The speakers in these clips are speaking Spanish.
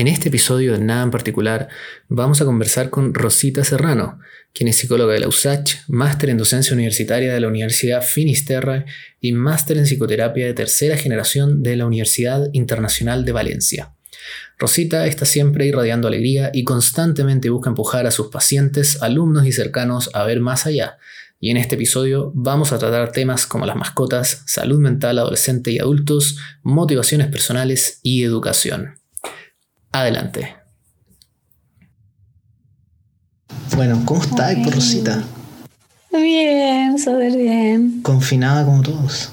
En este episodio de Nada en particular vamos a conversar con Rosita Serrano, quien es psicóloga de la USACH, máster en docencia universitaria de la Universidad Finisterre y máster en psicoterapia de tercera generación de la Universidad Internacional de Valencia. Rosita está siempre irradiando alegría y constantemente busca empujar a sus pacientes, alumnos y cercanos a ver más allá. Y en este episodio vamos a tratar temas como las mascotas, salud mental adolescente y adultos, motivaciones personales y educación. Adelante. Bueno, ¿cómo estás, okay. Rosita? Bien, súper bien. Confinada como todos.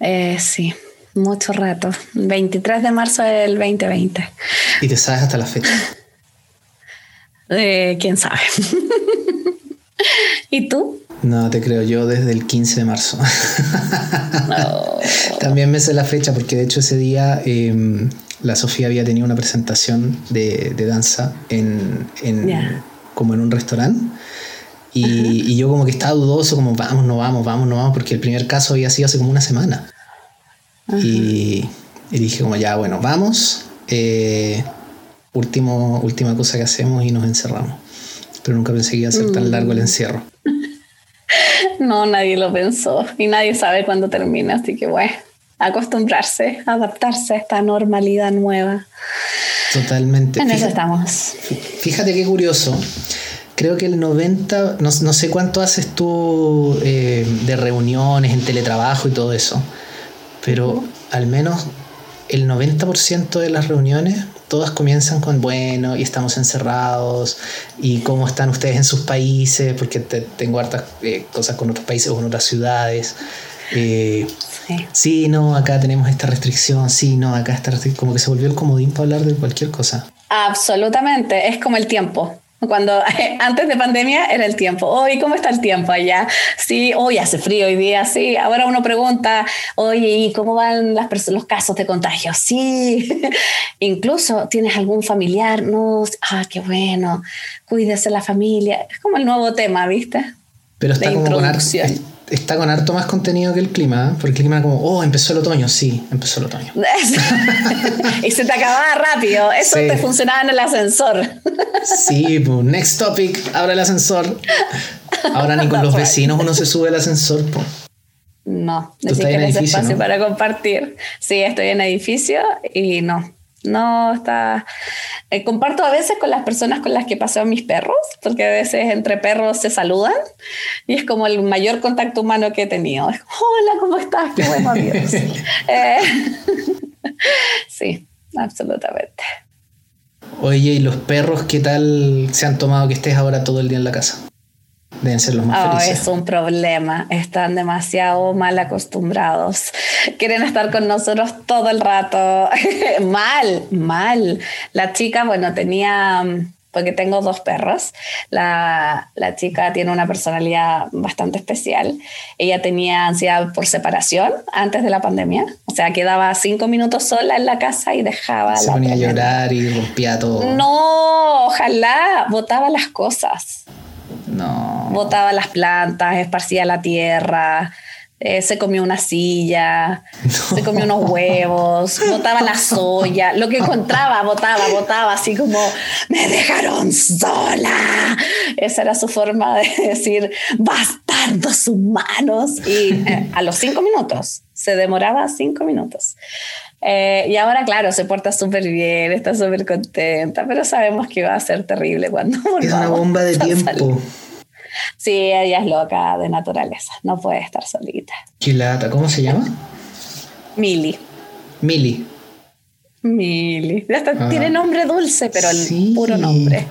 Eh, sí, mucho rato. 23 de marzo del 2020. ¿Y te sabes hasta la fecha? Eh, ¿Quién sabe? ¿Y tú? No, te creo yo desde el 15 de marzo. También me sé la fecha porque de hecho ese día eh, la Sofía había tenido una presentación de, de danza en, en como en un restaurante. Y, uh -huh. y, yo como que estaba dudoso, como vamos, no vamos, vamos, no vamos, porque el primer caso había sido hace como una semana. Uh -huh. y, y, dije como ya, bueno, vamos. Eh, último, última cosa que hacemos y nos encerramos. Pero nunca pensé que iba a ser tan largo el encierro. No, nadie lo pensó y nadie sabe cuándo termina, así que bueno acostumbrarse, adaptarse a esta normalidad nueva. Totalmente. En eso estamos. Fíjate qué curioso. Creo que el 90, no, no sé cuánto haces tú eh, de reuniones en teletrabajo y todo eso, pero al menos el 90% de las reuniones todas comienzan con bueno y estamos encerrados y cómo están ustedes en sus países porque te, tengo hartas eh, cosas con otros países o con otras ciudades eh, sí. sí. no, acá tenemos esta restricción, sí, no, acá esta restricción, como que se volvió el comodín para hablar de cualquier cosa. Absolutamente, es como el tiempo. Cuando antes de pandemia era el tiempo. Hoy, ¿cómo está el tiempo allá? Sí, hoy hace frío hoy día, sí. Ahora uno pregunta, oye, ¿y cómo van las los casos de contagio? Sí. Incluso, ¿tienes algún familiar? No, ah, qué bueno. Cuídese la familia. Es como el nuevo tema, ¿viste? Pero está como con está con harto más contenido que el clima, ¿eh? porque el clima como, oh, empezó el otoño, sí, empezó el otoño. y se te acababa rápido, eso sí. te funcionaba en el ascensor. sí, pues, next topic, abre el ascensor. Ahora ni con los vecinos uno se sube al ascensor, pues. No, necesitas espacio ¿no? para compartir. Sí, estoy en edificio y no, no está. Eh, comparto a veces con las personas con las que paseo mis perros, porque a veces entre perros se saludan y es como el mayor contacto humano que he tenido. Es como, hola, ¿cómo estás? Qué bueno, Dios. eh, sí, absolutamente. Oye, ¿y los perros qué tal se han tomado que estés ahora todo el día en la casa? Deben ser los más oh, felices. Es un problema. Están demasiado mal acostumbrados. Quieren estar con nosotros todo el rato. mal, mal. La chica, bueno, tenía, porque tengo dos perros, la, la chica tiene una personalidad bastante especial. Ella tenía ansiedad por separación antes de la pandemia. O sea, quedaba cinco minutos sola en la casa y dejaba... Se ponía a llorar y rompía todo. No, ojalá, botaba las cosas. No. Botaba las plantas, esparcía la tierra, eh, se comió una silla, no. se comió unos huevos, botaba la soya, lo que encontraba, botaba, botaba, así como, me dejaron sola. Esa era su forma de decir, bastardos humanos. Y eh, a los cinco minutos, se demoraba cinco minutos. Eh, y ahora, claro, se porta súper bien, está súper contenta, pero sabemos que va a ser terrible cuando Es una bomba de tiempo. Sí, ella es loca de naturaleza, no puede estar solita. ¿Qué lata? ¿Cómo se llama? Mili. Mili. Mili. Hasta ah. Tiene nombre dulce, pero sí. el puro nombre.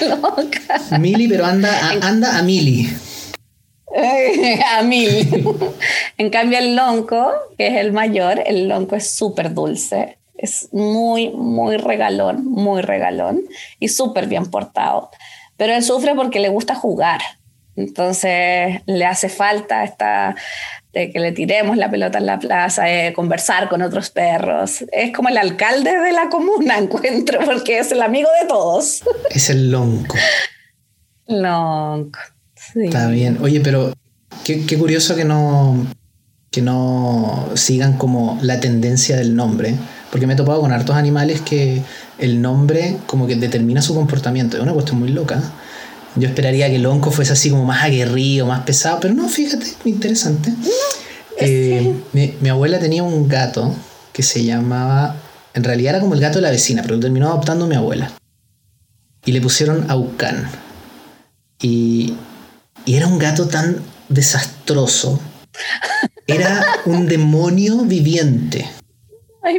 loca. Mili, pero anda a, anda a Mili. a Mili. en cambio, el lonco, que es el mayor, el lonco es súper dulce. Es muy, muy regalón, muy regalón y súper bien portado. Pero él sufre porque le gusta jugar. Entonces le hace falta esta, de que le tiremos la pelota en la plaza, de conversar con otros perros. Es como el alcalde de la comuna, encuentro, porque es el amigo de todos. Es el lonco. Lonco. Sí. Está bien. Oye, pero qué, qué, curioso que no, que no sigan como la tendencia del nombre. porque me he topado con hartos animales que el nombre como que determina su comportamiento. Es una cuestión muy loca. Yo esperaría que el onco fuese así como más aguerrido, más pesado, pero no, fíjate, interesante. Eh, mi, abuela tenía un gato que se llamaba, en realidad era como el gato de la vecina, pero lo terminó adoptando mi abuela. Y le pusieron Aucán. Y, y era un gato tan desastroso. Era un demonio viviente.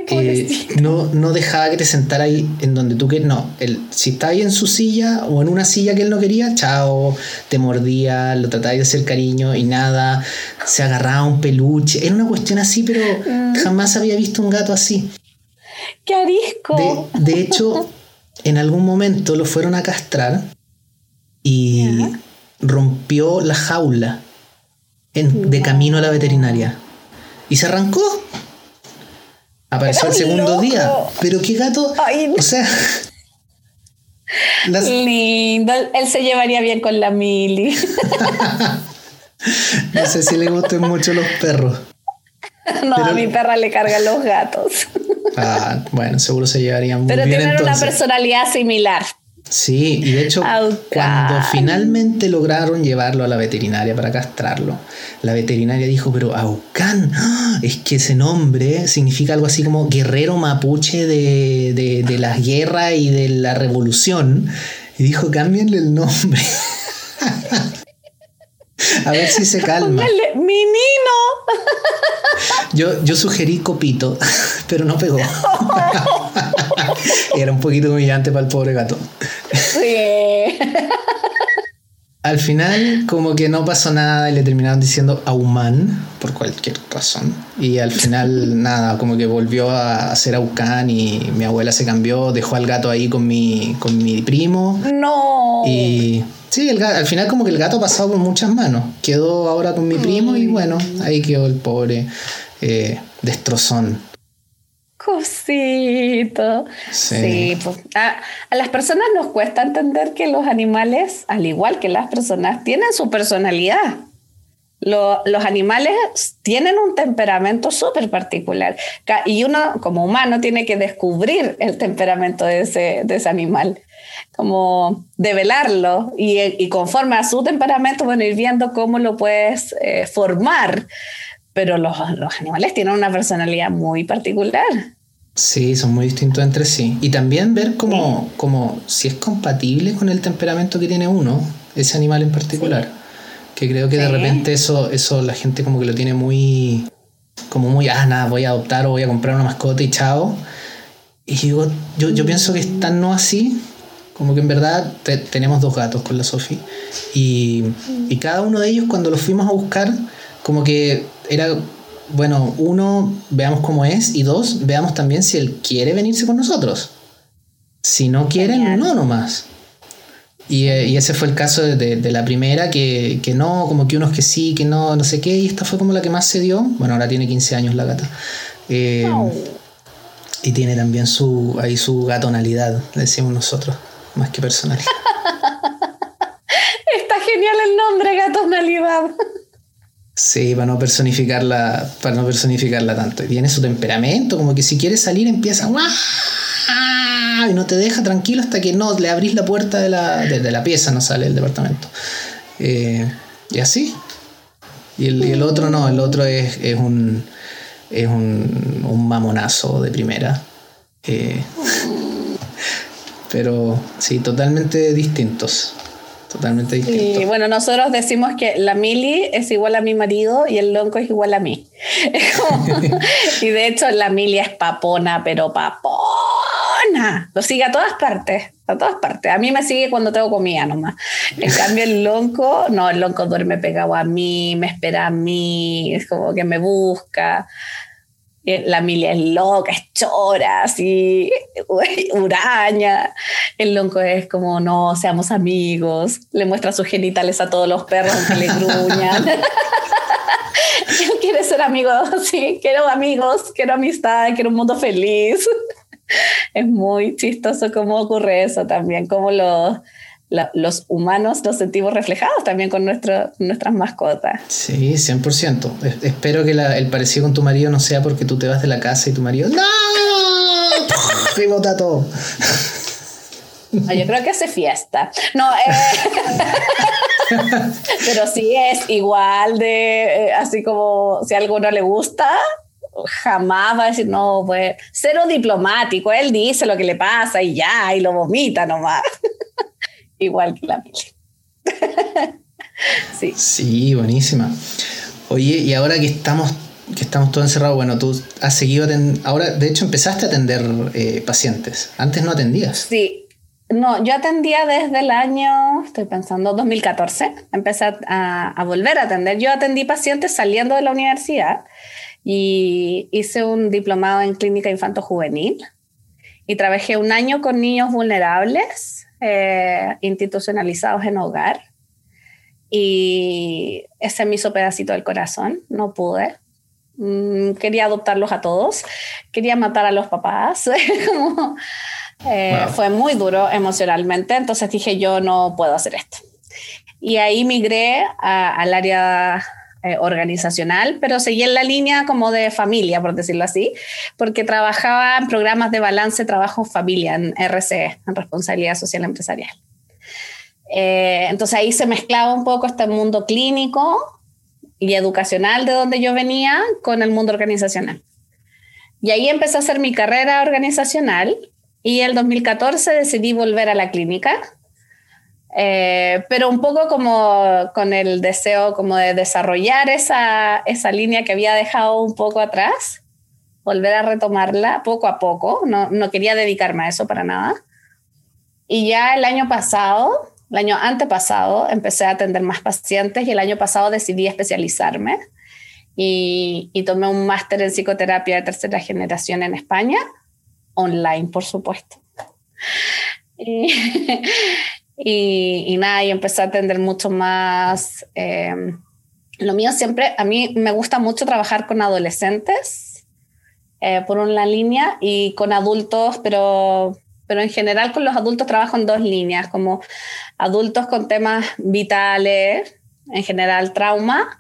Eh, no, no dejaba que te sentara ahí en donde tú querías. No, él, si estaba ahí en su silla o en una silla que él no quería, chao, te mordía, lo trataba de hacer cariño y nada, se agarraba un peluche. Era una cuestión así, pero mm. jamás había visto un gato así. ¡Qué arisco! De, hecho, en algún momento lo fueron a castrar y rompió la jaula de camino a la veterinaria. Y se arrancó. Apareció el segundo día. Pero qué gato. O sea. Lindo. Él se llevaría bien con la Mili. no sé si le gustan mucho los perros. No, a mi perra le cargan los gatos. Ah, bueno, seguro se llevarían muy Pero bien. Pero tienen una personalidad similar. Sí, y de hecho, cuando finalmente lograron llevarlo a la veterinaria para castrarlo, la veterinaria dijo, pero Aucán, es que ese nombre significa algo así como guerrero mapuche de, de, de la guerra y de la revolución. Y dijo, cámbienle el nombre. A ver si se calma. ¡Menino! Yo, yo sugerí copito, pero no pegó. Era un poquito humillante para el pobre gato. Sí. Al final, como que no pasó nada y le terminaron diciendo Auman por cualquier razón. Y al final, nada, como que volvió a ser Aucán y mi abuela se cambió, dejó al gato ahí con mi, con mi primo. No. Y sí, el al final, como que el gato ha pasado por muchas manos. Quedó ahora con mi primo y bueno, ahí quedó el pobre eh, destrozón. Cosito. Sí, pues, a, las personas nos cuesta entender que los animales, al igual que las personas, tienen su personalidad. los animales tienen un temperamento súper particular y uno como humano tiene que descubrir el temperamento de ese, de ese animal, como develarlo y, y, conforme a su temperamento, bueno, ir viendo cómo lo puedes eh, formar. Pero los, los animales tienen una personalidad muy particular. Sí, son muy distintos entre sí. Y también ver como, como si es compatible con el temperamento que tiene uno, ese animal en particular. Que creo que de repente eso, eso la gente como que lo tiene muy, como muy, ah, nada, voy a adoptar o voy a comprar una mascota y chao. Y yo, yo, pienso que es tan no así, como que en verdad tenemos dos gatos con la Sofi. Y, y cada uno de ellos cuando los fuimos a buscar, como que era bueno, uno, veamos cómo es, y dos, veamos también si él quiere venirse con nosotros. Si no quiere, no nomás. Y, eh, y, ese fue el caso de, la primera, que, no, como que unos que sí, que no, no sé qué, y esta fue como la que más se dio. Bueno, ahora tiene 15 años la gata. Eh, y tiene también su, ahí su gatonalidad, decimos nosotros, más que personalidad. Está genial el nombre, gatonalidad. Sí, para no personificarla, para no personificarla tanto. Y tiene su temperamento, como que si quiere salir empieza y no te deja tranquilo hasta que no le abrís la puerta de la, de, la pieza, no sale el departamento. Eh, y así. Y el, otro no, el otro es, un es un, mamonazo de primera. Eh, pero sí, totalmente distintos. Totalmente distinto. Y bueno, nosotros decimos que la Mili es igual a mi marido y el Lonco es igual a mí. y de hecho la Mili es papona, pero papona. Lo sigue a todas partes, a todas partes. A mí me sigue cuando tengo comida nomás. En cambio el Lonco, no, el Lonco duerme pegado a mí, me espera a mí, es como que me busca la Milia es loca, es chora, así, uraña. El lonco es como, no, seamos amigos. Le muestra sus genitales a todos los perros aunque le gruñan. quiere ser amigo, sí, quiero amigos, quiero amistad, quiero un mundo feliz. es muy chistoso cómo ocurre eso también, cómo los los humanos nos sentimos reflejados también con nuestras mascotas. Sí, 100%. espero que el parecido con tu marido no sea porque tú te vas de la casa y tu marido, ¡No! y bota todo. yo creo que hace fiesta. No, eh, pero sí es igual de, eh, así como si algo no le gusta, jamás va a decir, no, pues, cero diplomático. Él dice lo que le pasa y ya, y lo vomita nomás. Igual que la Mili. sí. Sí, buenísima. Oye, y ahora que estamos que estamos todos encerrados, bueno, tú has seguido, ahora de hecho empezaste a atender eh, pacientes, antes no atendías. Sí, no, yo atendía desde el año, estoy pensando, 2014. Empecé a, volver a atender. Yo atendí pacientes saliendo de la universidad y hice un diplomado en clínica infanto-juvenil y trabajé un año con niños vulnerables eh, institucionalizados en hogar. Y ese me hizo pedacito del corazón, no pude. Mm, quería adoptarlos a todos, quería matar a los papás. Eh, fue muy duro emocionalmente, entonces dije yo no puedo hacer esto. Y ahí migré al área eh, organizacional, pero seguí en la línea como de familia, por decirlo así, porque trabajaba en programas de balance trabajo-familia, en RCE, en responsabilidad social empresarial. Eh, entonces ahí se mezclaba un poco este mundo clínico y educacional de donde yo venía con el mundo organizacional. Y ahí empecé a hacer mi carrera organizacional y el 2014 decidí volver a la clínica, eh, pero un poco como con el deseo como de desarrollar esa, esa línea que había dejado un poco atrás, volver a retomarla poco a poco, no, no quería dedicarme a eso para nada. Y ya el año pasado, el año antepasado, empecé a atender más pacientes y el año pasado decidí especializarme y, y tomé un máster en psicoterapia de tercera generación en España online, por supuesto. Y, nada, y empecé a atender mucho más. Em, lo mío siempre, a mí me gusta mucho trabajar con adolescentes, eh, por una línea, y con adultos, pero, pero en general con los adultos trabajo en dos líneas, como adultos con temas vitales, en general trauma,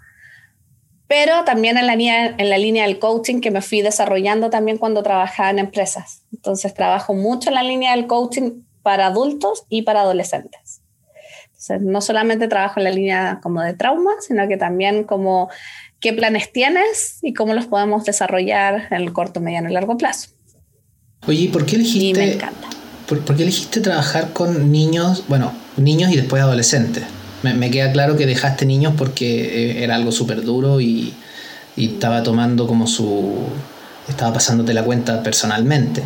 pero también en la, línea, en la línea del coaching que me fui desarrollando también cuando trabajaba en empresas. Entonces trabajo mucho en la línea del coaching para adultos y para adolescentes. Entonces no solamente trabajo en la línea como de trauma, sino que también como qué planes tienes y cómo los podemos desarrollar en el corto, mediano y largo plazo. Oye, ¿por qué elegiste? me encanta. ¿por, ¿Por qué elegiste trabajar con niños, bueno, niños y después adolescentes? Me, queda claro que dejaste niños porque eh, era algo súper duro y, estaba tomando como su... estaba pasándote la cuenta personalmente.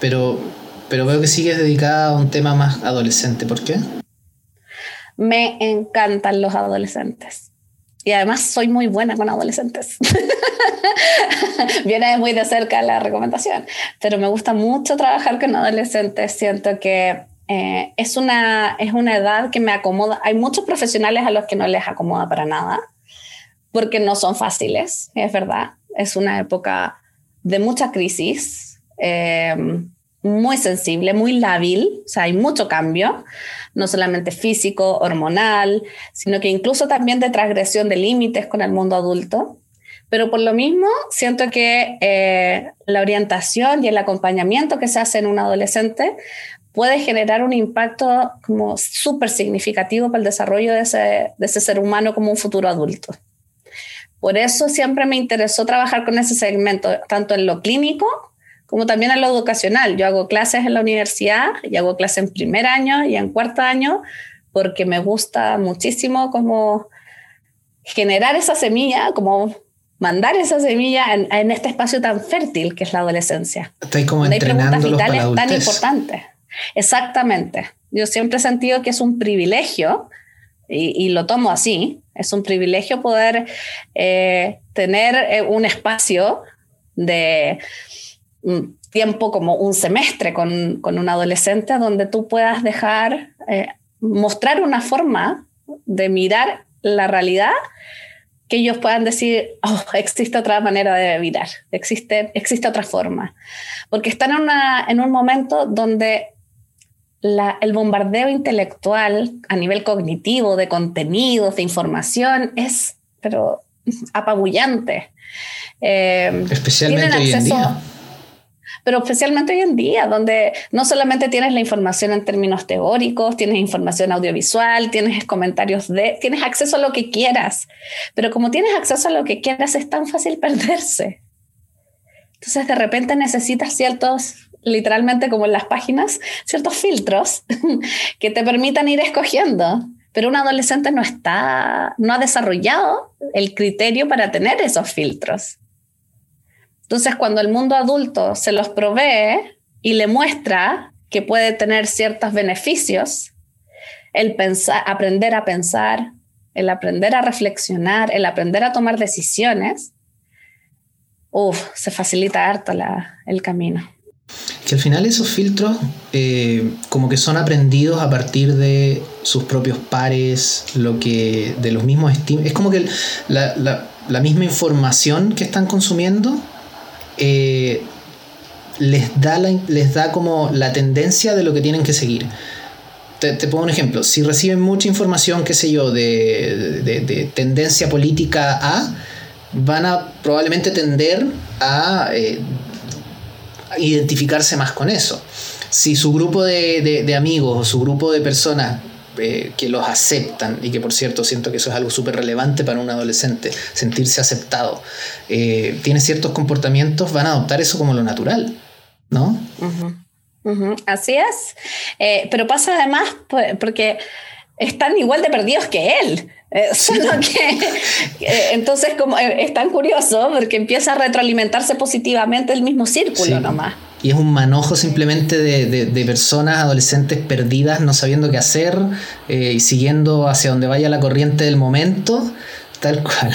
Pero, pero veo que sigues dedicada a un tema más adolescente. ¿Por qué? Me encantan los adolescentes. Y además soy muy buena con adolescentes. Viene muy de cerca la recomendación. Pero me gusta mucho trabajar con adolescentes. Siento que eh, es, una, es una edad que me acomoda. Hay muchos profesionales a los que no les acomoda para nada, porque no son fáciles, es verdad. Es una época de mucha crisis, eh, muy sensible, muy lábil, o sea, hay mucho cambio, no solamente físico, hormonal, sino que incluso también de transgresión de límites con el mundo adulto. Pero por lo mismo, siento que eh, la orientación y el acompañamiento que se hace en un adolescente puede generar un impacto como súper significativo para el desarrollo de ese, de ese ser humano como un futuro adulto. Por eso siempre me interesó trabajar con ese segmento, tanto en lo clínico como también en lo educacional. Yo hago clases en la universidad y hago clases en primer año y en cuarto año porque me gusta muchísimo como generar esa semilla, como mandar esa semilla en, este espacio tan fértil que es la adolescencia. Estoy como hay preguntas vitales tan importantes. Exactamente. Yo siempre he sentido que es un privilegio, y, lo tomo así, es un privilegio poder eh, tener eh, un espacio de tiempo como un semestre con, un adolescente donde tú puedas dejar, eh, mostrar una forma de mirar la realidad que ellos puedan decir, oh, existe otra manera de mirar, existe, existe otra forma. Porque están en, en un momento donde el bombardeo intelectual a nivel cognitivo, de contenidos, de información, es pero apabullante. Eh, Especialmente hoy en día. Pero especialmente hoy en día, donde no solamente tienes la información en términos teóricos, tienes información audiovisual, tienes comentarios de, tienes acceso a lo que quieras, pero como tienes acceso a lo que quieras es tan fácil perderse. Entonces de repente necesitas ciertos, literalmente como en las páginas, ciertos filtros que te permitan ir escogiendo. Pero un adolescente no está, no ha desarrollado el criterio para tener esos filtros. Entonces, cuando el mundo adulto se los provee y le muestra que puede tener ciertos beneficios, el pensar, aprender a pensar, el aprender a reflexionar, el aprender a tomar decisiones, uf, se facilita harto el camino. Que al final esos filtros eh, como que son aprendidos a partir de sus propios pares, lo que de los mismos estímulos. Es como que la misma información que están consumiendo eh, les, da les da como la tendencia de lo que tienen que seguir. Te, pongo un ejemplo. Si reciben mucha información, qué sé yo, de, tendencia política A, van a probablemente tender a, eh, identificarse más con eso. Si su grupo de, amigos o su grupo de personas eh, que los aceptan y que por cierto siento que eso es algo súper relevante para un adolescente, sentirse aceptado, eh, tiene ciertos comportamientos, van a adoptar eso como lo natural, ¿no? Así es, eh, pero pasa además porque están igual de perdidos que él. solo que entonces como es tan curioso porque empieza a retroalimentarse positivamente el mismo círculo nomás y es un manojo simplemente de, personas, adolescentes perdidas, no sabiendo qué hacer eh, y siguiendo hacia donde vaya la corriente del momento, tal cual.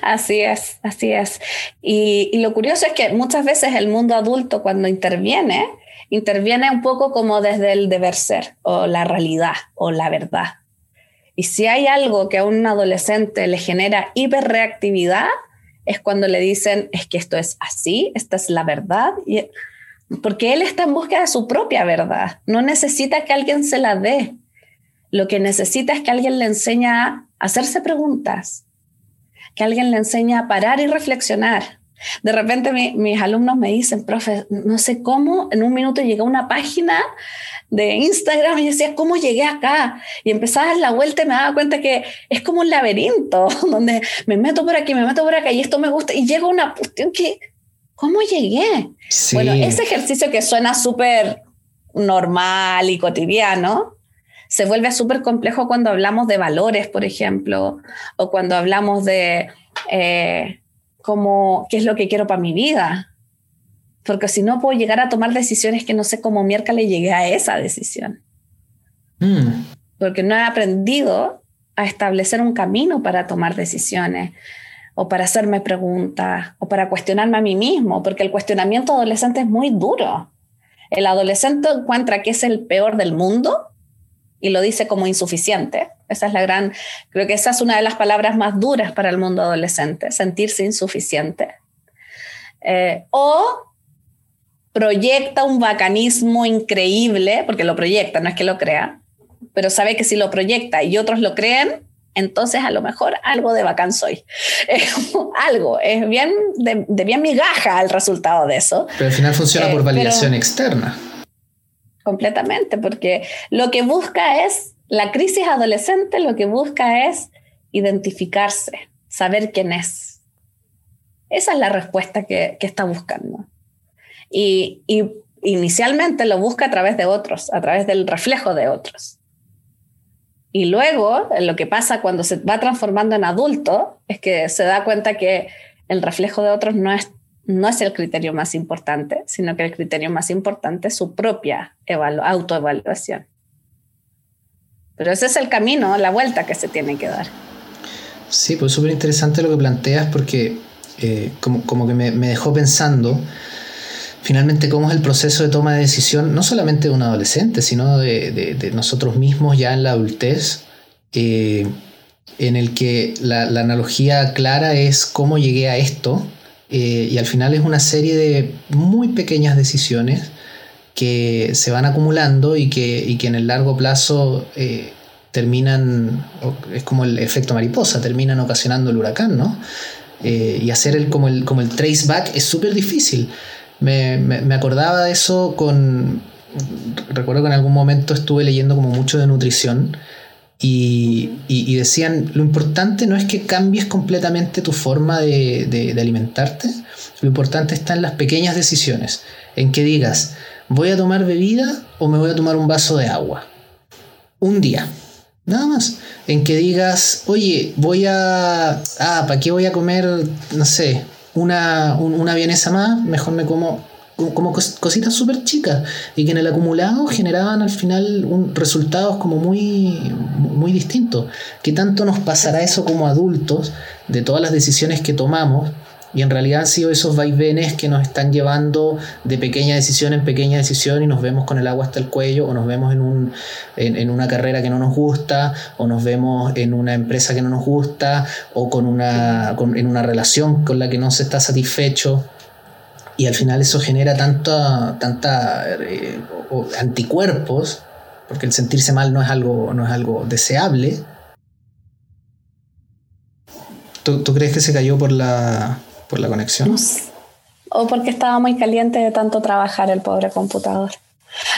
Así es, así es. Y, lo curioso es que muchas veces el mundo adulto cuando interviene, interviene un poco como desde el deber ser o la realidad o la verdad. Y si hay algo que a un adolescente le genera hiperreactividad, es cuando le dicen, es que esto es así, esta es la verdad, y, porque él está en busca de su propia verdad, no necesita que alguien se la dé, lo que necesita es que alguien le enseñe a hacerse preguntas, que alguien le enseñe a parar y reflexionar. De repente mis alumnos me dicen, profe, no sé cómo, en un minuto llega una página de Instagram y decía, ¿cómo llegué acá? Y empezaba a dar la vuelta y me daba cuenta que es como un laberinto, donde me meto por aquí, me meto por acá y esto me gusta. Y llega una cuestión que, ¿cómo llegué? Bueno, ese ejercicio que suena súper normal y cotidiano, se vuelve súper complejo cuando hablamos de valores, por ejemplo, o cuando hablamos de eh, cómo, qué es lo que quiero para mi vida porque si no puedo llegar a tomar decisiones que no sé cómo miércoles llegué a esa decisión. Mm. Porque no he aprendido a establecer un camino para tomar decisiones o para hacerme preguntas o para cuestionarme a mí mismo, porque el cuestionamiento adolescente es muy duro. El adolescente encuentra que es el peor del mundo y lo dice como insuficiente. Esa es la gran, creo que esa es una de las palabras más duras para el mundo adolescente, sentirse insuficiente. Eh, o proyecta un bacanismo increíble, porque lo proyecta, no es que lo crea, pero sabe que si lo proyecta y otros lo creen, entonces a lo mejor algo de bacán soy. algo, es bien de, bien migaja el resultado de eso. Pero al final funciona por eh, validación externa. Completamente, porque lo que busca es, la crisis adolescente lo que busca es identificarse, saber quién es. Esa es la respuesta que, está buscando. Y, inicialmente lo busca a través de otros, a través del reflejo de otros. Y luego lo que pasa cuando se va transformando en adulto es que se da cuenta que el reflejo de otros no es, no es el criterio más importante, sino que el criterio más importante es su propia autoevaluación. Pero ese es el camino, la vuelta que se tiene que dar. Sí, pues súper interesante lo que planteas porque eh, como, como, que me, dejó pensando finalmente cómo es el proceso de toma de decisión, no solamente de un adolescente, sino de, nosotros mismos ya en la adultez, eh, en el que la, analogía clara es cómo llegué a esto, eh, y al final es una serie de muy pequeñas decisiones que se van acumulando y que, que en el largo plazo eh, terminan, es como el efecto mariposa, terminan ocasionando el huracán, ¿no? y hacer el, como, el, como el trace back es súper difícil. me, me, acordaba de eso con... Recuerdo que en algún momento estuve leyendo como mucho de nutrición y, y, decían, lo importante no es que cambies completamente tu forma de, de, de, alimentarte, lo importante está en las pequeñas decisiones, en que digas, voy a tomar bebida o me voy a tomar un vaso de agua. Un día, nada más. En que digas, oye, voy a... Ah, ¿para qué voy a comer, no sé, una, una vienesa más? Mejor me como como cositas súper chicas y que en el acumulado generaban al final un, resultados como muy, muy distintos. ¿Qué tanto nos pasará eso como adultos de todas las decisiones que tomamos? Y en realidad han sido esos vaivenes que nos están llevando de pequeña decisión en pequeña decisión y nos vemos con el agua hasta el cuello o nos vemos en, un, en, una carrera que no nos gusta o nos vemos en una empresa que no nos gusta o con una, en una relación con la que no se está satisfecho y al final eso genera tanta, tanta eh, anticuerpos, porque el sentirse mal no es algo, no es algo deseable. ¿Tú, crees que se cayó por la, por la conexión? O porque estaba muy caliente de tanto trabajar el pobre computador.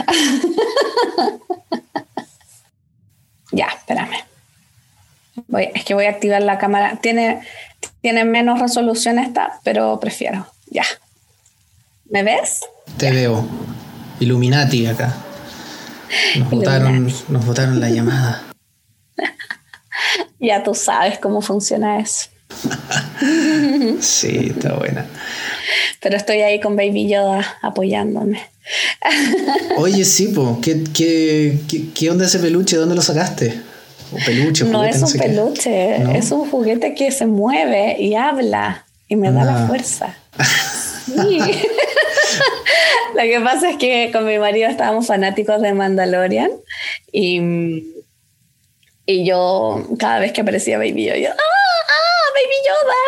ya, espérame. Voy, es que voy a activar la cámara. Tiene, tiene menos resolución esta, pero prefiero. Ya, ¿Me ves? Te veo. Illuminati acá. Nos votaron, nos votaron la llamada. ya tú sabes cómo funciona eso. sí, está buena. Pero estoy ahí con Baby Yoda apoyándome. Oye, sí, po. ¿Qué, qué, qué, onda ese peluche? ¿Dónde lo sacaste? ¿O peluche? no es un peluche, es un juguete que se mueve y habla y me da la ah. fuerza. Sí. Lo que pasa es que con mi marido estábamos fanáticos de Mandalorian y, y yo cada vez que aparecía Baby Yoda, yo, ¡ah, ah, Baby Yoda!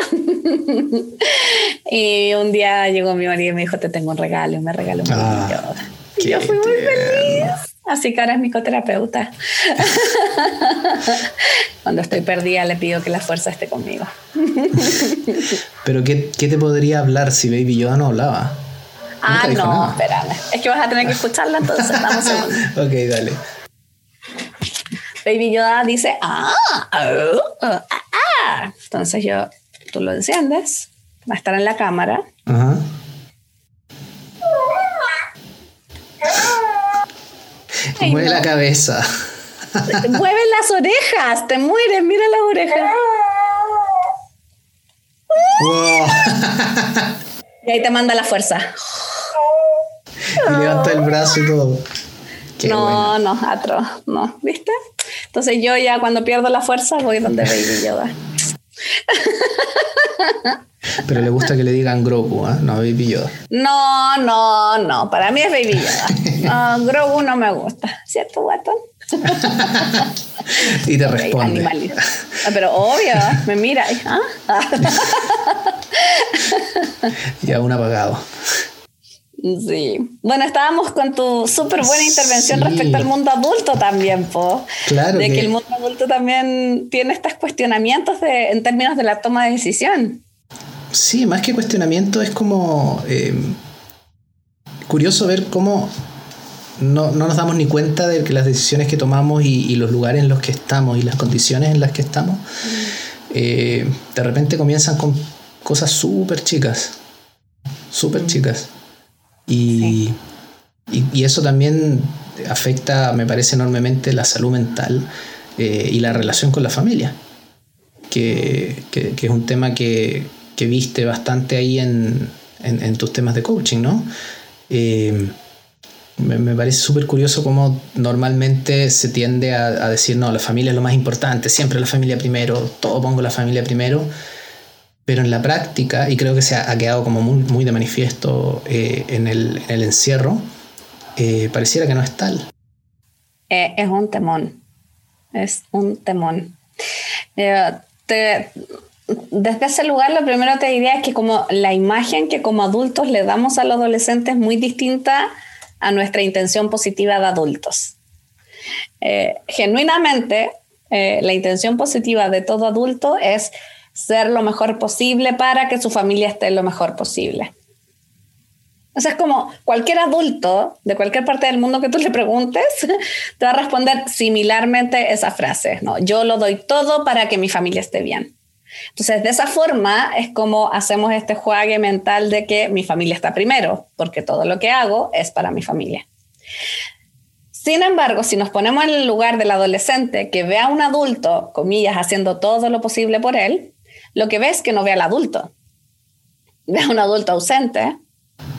y un día llegó mi marido y me dijo, te tengo un regalo, y me regaló un Baby ah, Yoda. Y yo fui muy feliz. Así que ahora es mi coterapeuta. Cuando estoy perdida le pido que la fuerza esté conmigo. Pero ¿qué, ¿qué, te podría hablar si Baby Yoda no hablaba? Ah, no, espérame. Es que vas a tener que escucharla entonces. Dame un ok, dale. Baby Yoda dice, ah, oh, ah, ah. Entonces yo, tú lo enciendes, va a estar en la cámara. Ajá. mueve la cabeza. mueve las orejas, te mueres, mira las orejas. y ahí te manda la fuerza. Y levanta el brazo y todo. no, no, atro, no, ¿viste? Entonces yo ya cuando pierdo la fuerza voy donde Baby Yoda. Pero le gusta que le digan Grogu, ¿eh? no Baby Yoda. No, no, no, para mí es Baby Yoda. No, Grogu no me gusta, ¿cierto, guatón? y te responde. Ah, pero obvio, me mira. ¿ah? y aún apagado. Sí. Bueno, estábamos con tu súper buena intervención respecto al mundo adulto también, po. Claro. De que... el mundo adulto también tiene estos cuestionamientos de, en términos de la toma de decisión. Sí, más que cuestionamiento es como eh, curioso ver cómo no, nos damos ni cuenta de que las decisiones que tomamos y, los lugares en los que estamos y las condiciones en las que estamos, eh, de repente comienzan con cosas súper chicas, súper chicas. Y, y, eso también afecta, me parece enormemente, la salud mental eh, y la relación con la familia, que, que, es un tema que, que, viste bastante ahí en, en, tus temas de coaching, ¿no? Eh, me, parece súper curioso cómo normalmente se tiende a, a, decir, no, la familia es lo más importante, siempre la familia primero, todo pongo la familia primero, pero en la práctica, y creo que se ha, quedado como muy, muy de manifiesto eh, en, el, encierro, eh, pareciera que no es tal. Eh, es un temón, es un temón. desde ese lugar lo primero te diría es que como la imagen que como adultos le damos a los adolescentes es muy distinta a nuestra intención positiva de adultos. genuinamente, la intención positiva de todo adulto es ser lo mejor posible para que su familia esté lo mejor posible. O sea, es como cualquier adulto de cualquier parte del mundo que tú le preguntes, te va a responder similarmente esa frase, ¿no? Yo lo doy todo para que mi familia esté bien. Entonces, de esa forma es como hacemos este juegue mental de que mi familia está primero, porque todo lo que hago es para mi familia. Sin embargo, si nos ponemos en el lugar del adolescente que ve a un adulto, comillas, haciendo todo lo posible por él, lo que ve es que no ve al adulto. Ve a un adulto ausente.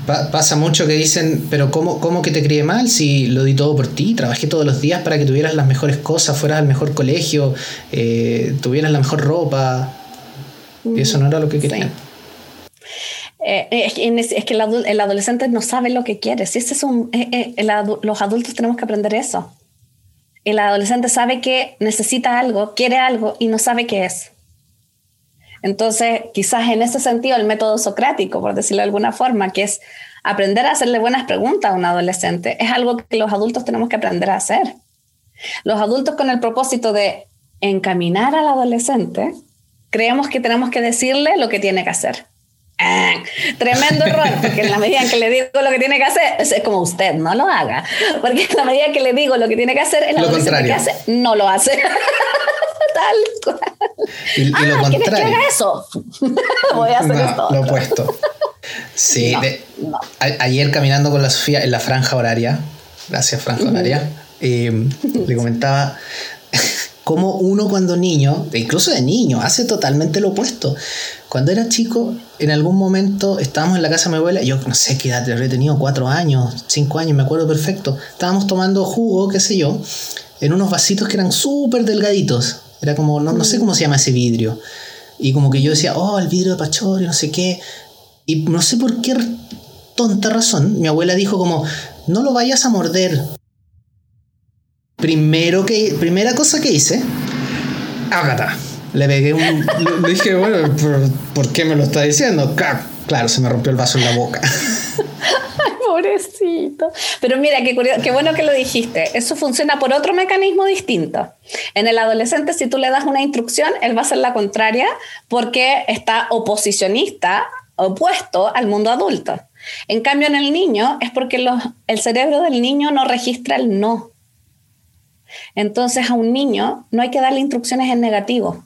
pasa mucho que dicen, pero ¿cómo, ¿cómo que te crié mal si lo di todo por ti? Trabajé todos los días para que tuvieras las mejores cosas, fueras al mejor colegio, eh, tuvieras la mejor ropa. Y eso no era lo que querían. Eh, es, que el, adolescente no sabe lo que quiere. Si ese es un, eh, eh, los adultos tenemos que aprender eso. El adolescente sabe que necesita algo, quiere algo y no sabe qué es. Entonces, quizás en ese sentido, el método socrático, por decirlo de alguna forma, que es aprender a hacerle buenas preguntas a un adolescente, es algo que los adultos tenemos que aprender a hacer. Los adultos con el propósito de encaminar al adolescente, creemos que tenemos que decirle lo que tiene que hacer. Ah, tremendo error, porque en la medida en que le digo lo que tiene que hacer, es como usted, no lo haga. Porque en la medida en que le digo lo que tiene que hacer, el adolescente que hace, no lo hace. Tal cual. Y, ah, lo contrario. que haga eso? Voy a hacer esto. Lo opuesto. Sí, ayer caminando con la Sofía en la franja horaria, gracias franja horaria, eh, le comentaba como uno cuando niño, incluso de niño, hace totalmente lo opuesto. Cuando era chico, en algún momento estábamos en la casa de mi abuela, yo no sé qué edad, habría tenido cuatro años, cinco años, me acuerdo perfecto. Estábamos tomando jugo, qué sé yo, en unos vasitos que eran súper delgaditos. Era como, no, no sé cómo se llama ese vidrio. Y como que yo decía, oh, el vidrio de Pachori, no sé qué. Y no sé por qué tonta razón, mi abuela dijo como, no lo vayas a morder, Primero que, primera cosa que hice, ágata. Le pegué un. le dije, bueno, ¿por, qué me lo está diciendo? Claro, se me rompió el vaso en la boca. Ay, pobrecito. Pero mira, qué, qué bueno que lo dijiste. Eso funciona por otro mecanismo distinto. En el adolescente, si tú le das una instrucción, él va a hacer la contraria porque está oposicionista, opuesto al mundo adulto. En cambio, en el niño es porque los, el cerebro del niño no registra el no. Entonces a un niño no hay que darle instrucciones en negativo,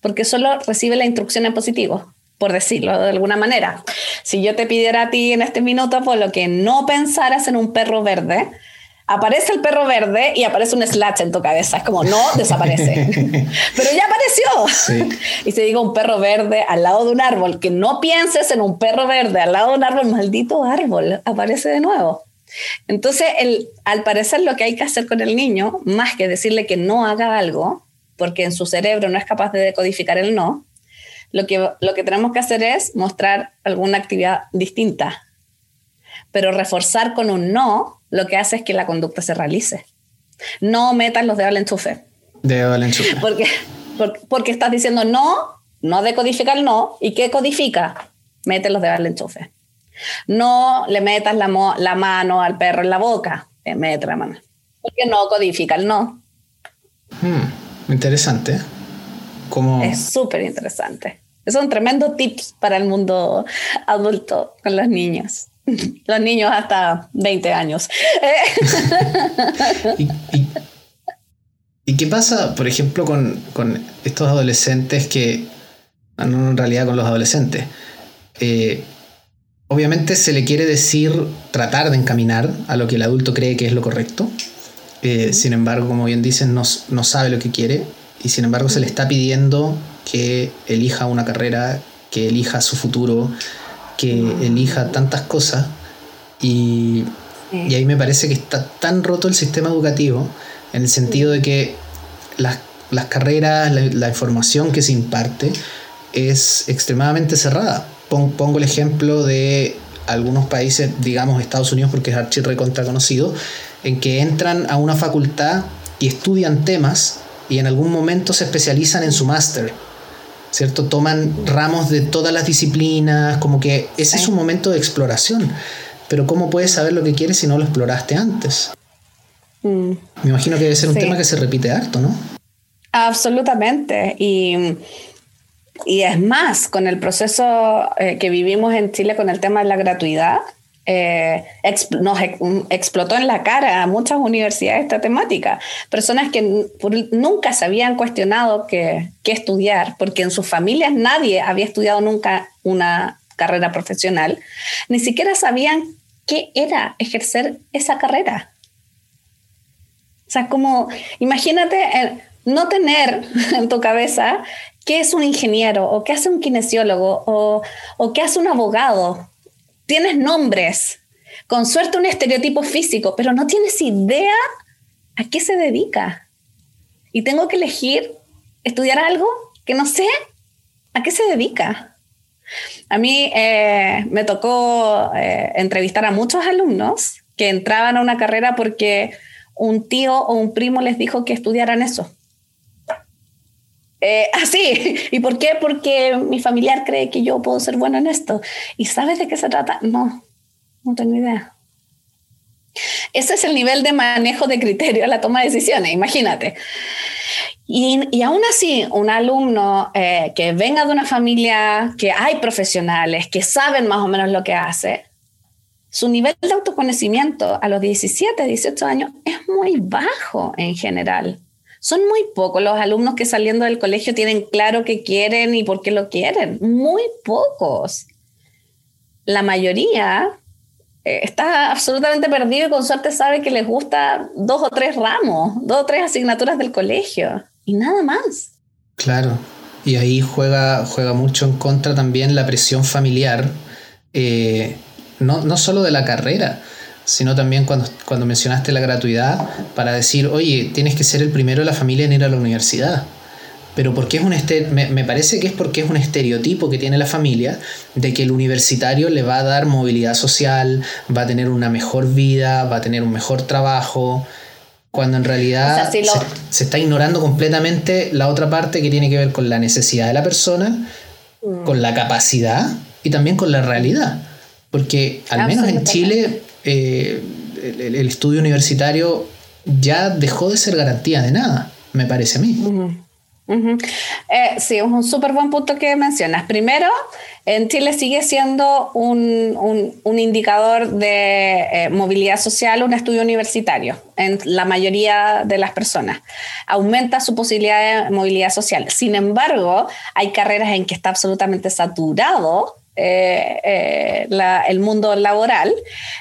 porque solo recibe la instrucción en positivo, por decirlo de alguna manera. Si yo te pidiera a ti en este minuto por lo que no pensaras en un perro verde, aparece el perro verde y aparece un slash en tu cabeza. Es como, no, desaparece. Pero ya apareció. Y si digo un perro verde al lado de un árbol, que no pienses en un perro verde al lado de un árbol, maldito árbol, aparece de nuevo. Entonces, al parecer lo que hay que hacer con el niño, más que decirle que no haga algo, porque en su cerebro no es capaz de decodificar el no, lo que, lo que tenemos que hacer es mostrar alguna actividad distinta. Pero reforzar con un no lo que hace es que la conducta se realice. No metas los dedos al enchufe. Dedo al enchufe. Porque, porque, porque estás diciendo no, no decodifica el no. ¿Y qué codifica? Mete los dedos al enchufe. No le metas la, mano al perro en la boca, le mete la mano. Porque no codifica el no. Hmm, interesante. Como... Es súper interesante. Son tremendos tips para el mundo adulto con los niños. Los niños hasta 20 años. ¿Y, qué pasa, por ejemplo, con, con, estos adolescentes que, no en realidad con los adolescentes, eh, obviamente se le quiere decir, tratar de encaminar a lo que el adulto cree que es lo correcto. Eh, sin embargo, como bien dicen, no, no, sabe lo que quiere y sin embargo se le está pidiendo que elija una carrera, que elija su futuro, que elija tantas cosas. Y, y ahí me parece que está tan roto el sistema educativo en el sentido de que las, las carreras, la, la información que se imparte es extremadamente cerrada pongo el ejemplo de algunos países, digamos Estados Unidos porque es archi recontra conocido, en que entran a una facultad y estudian temas y en algún momento se especializan en su máster. ¿Cierto? Toman ramos de todas las disciplinas, como que ese es un momento de exploración. Pero ¿cómo puedes saber lo que quieres si no lo exploraste antes? Mm. Me imagino que debe ser un tema que se repite harto, ¿no? Absolutamente. Y y es más, con el proceso eh, que vivimos en Chile con el tema de la gratuidad, eh, nos explotó en la cara a muchas universidades esta temática. Personas que nunca se habían cuestionado qué estudiar, porque en sus familias nadie había estudiado nunca una carrera profesional, ni siquiera sabían qué era ejercer esa carrera. O sea, como, imagínate eh, no tener en tu cabeza qué es un ingeniero o qué hace un kinesiólogo o, o qué hace un abogado tienes nombres, con suerte un estereotipo físico, pero no tienes idea a qué se dedica. Y tengo que elegir estudiar algo que no sé a qué se dedica. A mí eh, me tocó eh, entrevistar a muchos alumnos que entraban a una carrera porque un tío o un primo les dijo que estudiaran eso. Eh, así. ¿Y por qué? Porque mi familiar cree que yo puedo ser bueno en esto. ¿Y sabes de qué se trata? No, no tengo idea. Ese es el nivel de manejo de criterio a la toma de decisiones, imagínate. Y, y aún así, un alumno eh, que venga de una familia que hay profesionales, que saben más o menos lo que hace, su nivel de autoconocimiento a los 17, 18 años es muy bajo en general. Son muy pocos los alumnos que saliendo del colegio tienen claro qué quieren y por qué lo quieren. Muy pocos. La mayoría eh, está absolutamente perdido y con suerte sabe que les gusta dos o tres ramos, dos o tres asignaturas del colegio y nada más. Claro, y ahí juega, juega mucho en contra también la presión familiar, eh, no, no solo de la carrera, sino también cuando, cuando mencionaste la gratuidad, para decir, oye, tienes que ser el primero de la familia en ir a la universidad. Pero porque es un me, me, parece que es porque es un estereotipo que tiene la familia de que el universitario le va a dar movilidad social, va a tener una mejor vida, va a tener un mejor trabajo, cuando en realidad se, se, está ignorando completamente la otra parte que tiene que ver con la necesidad de la persona, mm. con la capacidad y también con la realidad. Porque al menos en Chile eh, el, estudio universitario ya dejó de ser garantía de nada, me parece a mí. Eh, sí, es un súper buen punto que mencionas. Primero, en Chile sigue siendo un, indicador de eh, movilidad social un estudio universitario en la mayoría de las personas. Aumenta su posibilidad de movilidad social. Sin embargo, hay carreras en que está absolutamente saturado eh, eh, el mundo laboral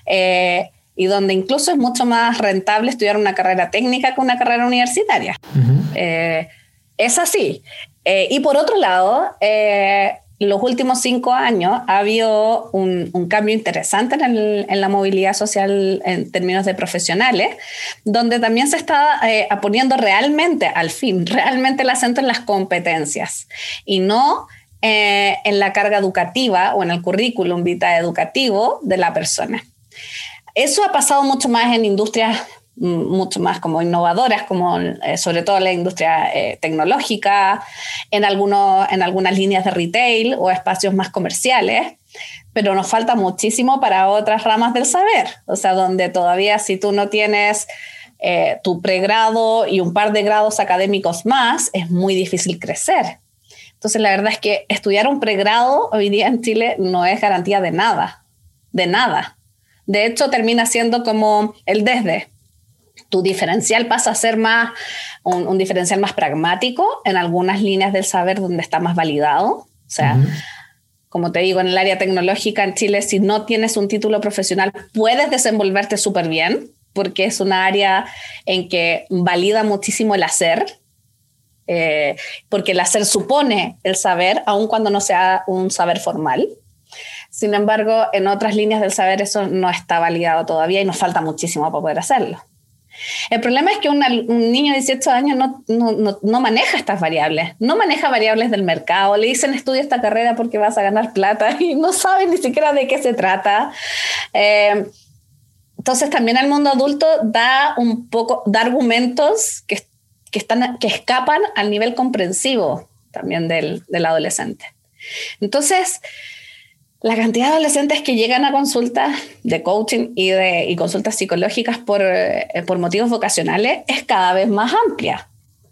eh, y donde incluso es mucho más rentable estudiar una carrera técnica que una carrera universitaria. es así. y por otro lado, los últimos cinco años ha habido un, cambio interesante en, la movilidad social en términos de profesionales, donde también se está poniendo realmente, al fin, realmente el acento en las competencias y no eh, en la carga educativa o en el currículum vitae educativo de la persona. Eso ha pasado mucho más en industrias mm, mucho más como innovadoras, como eh, sobre todo la industria eh, tecnológica, en, algunos, en algunas líneas de retail o espacios más comerciales, pero nos falta muchísimo para otras ramas del saber, o sea, donde todavía si tú no tienes tu pregrado y un par de grados académicos más, es muy difícil crecer. Entonces, la verdad es que estudiar un pregrado hoy día en Chile no es garantía de nada, de nada. De hecho, termina siendo como el desde. Tu diferencial pasa a ser más un, diferencial más pragmático en algunas líneas del saber donde está más validado. O sea, como te digo, en el área tecnológica en Chile, si no tienes un título profesional, puedes desenvolverte súper bien, porque es un área en que valida muchísimo el hacer, eh, porque el hacer supone el saber, aun cuando no sea un saber formal. Sin embargo, en otras líneas del saber eso no está validado todavía y nos falta muchísimo para poder hacerlo. El problema es que un niño de 18 años no, no, no, maneja estas variables, no maneja variables del mercado, le dicen estudia esta carrera porque vas a ganar plata y no sabe ni siquiera de qué se trata. Eh, entonces también el mundo adulto da un poco, da argumentos que que, están, que escapan al nivel comprensivo también del, del adolescente. Entonces, la cantidad de adolescentes que llegan a consultas de coaching y, de, y consultas psicológicas por, eh, por motivos vocacionales es cada vez más amplia,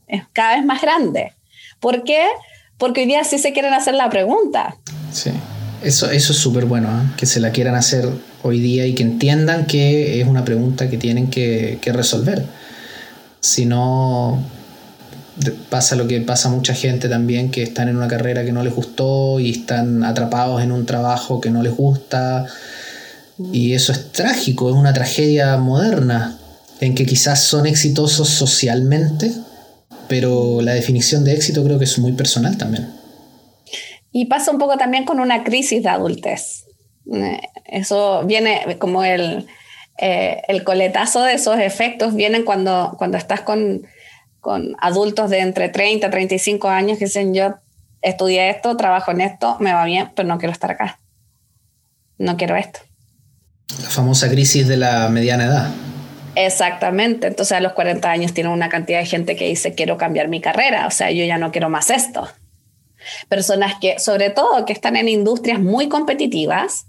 es cada vez más grande. ¿Por qué? Porque hoy día sí se quieren hacer la pregunta. Sí, eso, eso es súper bueno, ¿eh? que se la quieran hacer hoy día y que entiendan que es una pregunta que tienen que, que resolver. Si no, pasa lo que pasa a mucha gente también, que están en una carrera que no les gustó y están atrapados en un trabajo que no les gusta. Y eso es trágico, es una tragedia moderna, en que quizás son exitosos socialmente, pero la definición de éxito creo que es muy personal también. Y pasa un poco también con una crisis de adultez. Eh, eso viene como el, eh, el coletazo de esos efectos, vienen cuando, cuando estás con, con adultos de entre 30 y 35 años que dicen yo estudié esto, trabajo en esto, me va bien, pero no quiero estar acá. No quiero esto. La famosa crisis de la mediana edad. Exactamente. Entonces a los 40 años tiene una cantidad de gente que dice quiero cambiar mi carrera, o sea, yo ya no quiero más esto. Personas que, sobre todo, que están en industrias muy competitivas,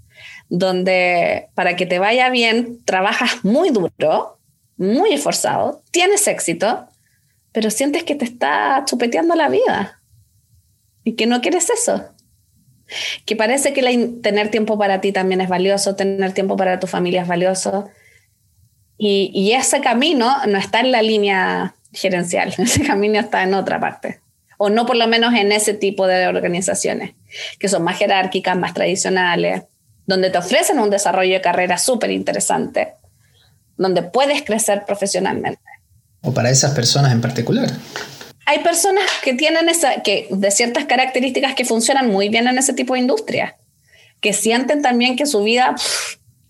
donde para que te vaya bien trabajas muy duro, muy esforzado, tienes éxito, pero sientes que te está chupeteando la vida y que no quieres eso. Que parece que tener tiempo para ti también es valioso, tener tiempo para tu familia es valioso. Y, y ese camino no está en la línea gerencial, ese camino está en otra parte. O no por lo menos en ese tipo de organizaciones, que son más jerárquicas, más tradicionales, donde te ofrecen un desarrollo de carrera súper interesante, donde puedes crecer profesionalmente. O para esas personas en particular. Hay personas que tienen esa, que de ciertas características que funcionan muy bien en ese tipo de industria, que sienten también que su vida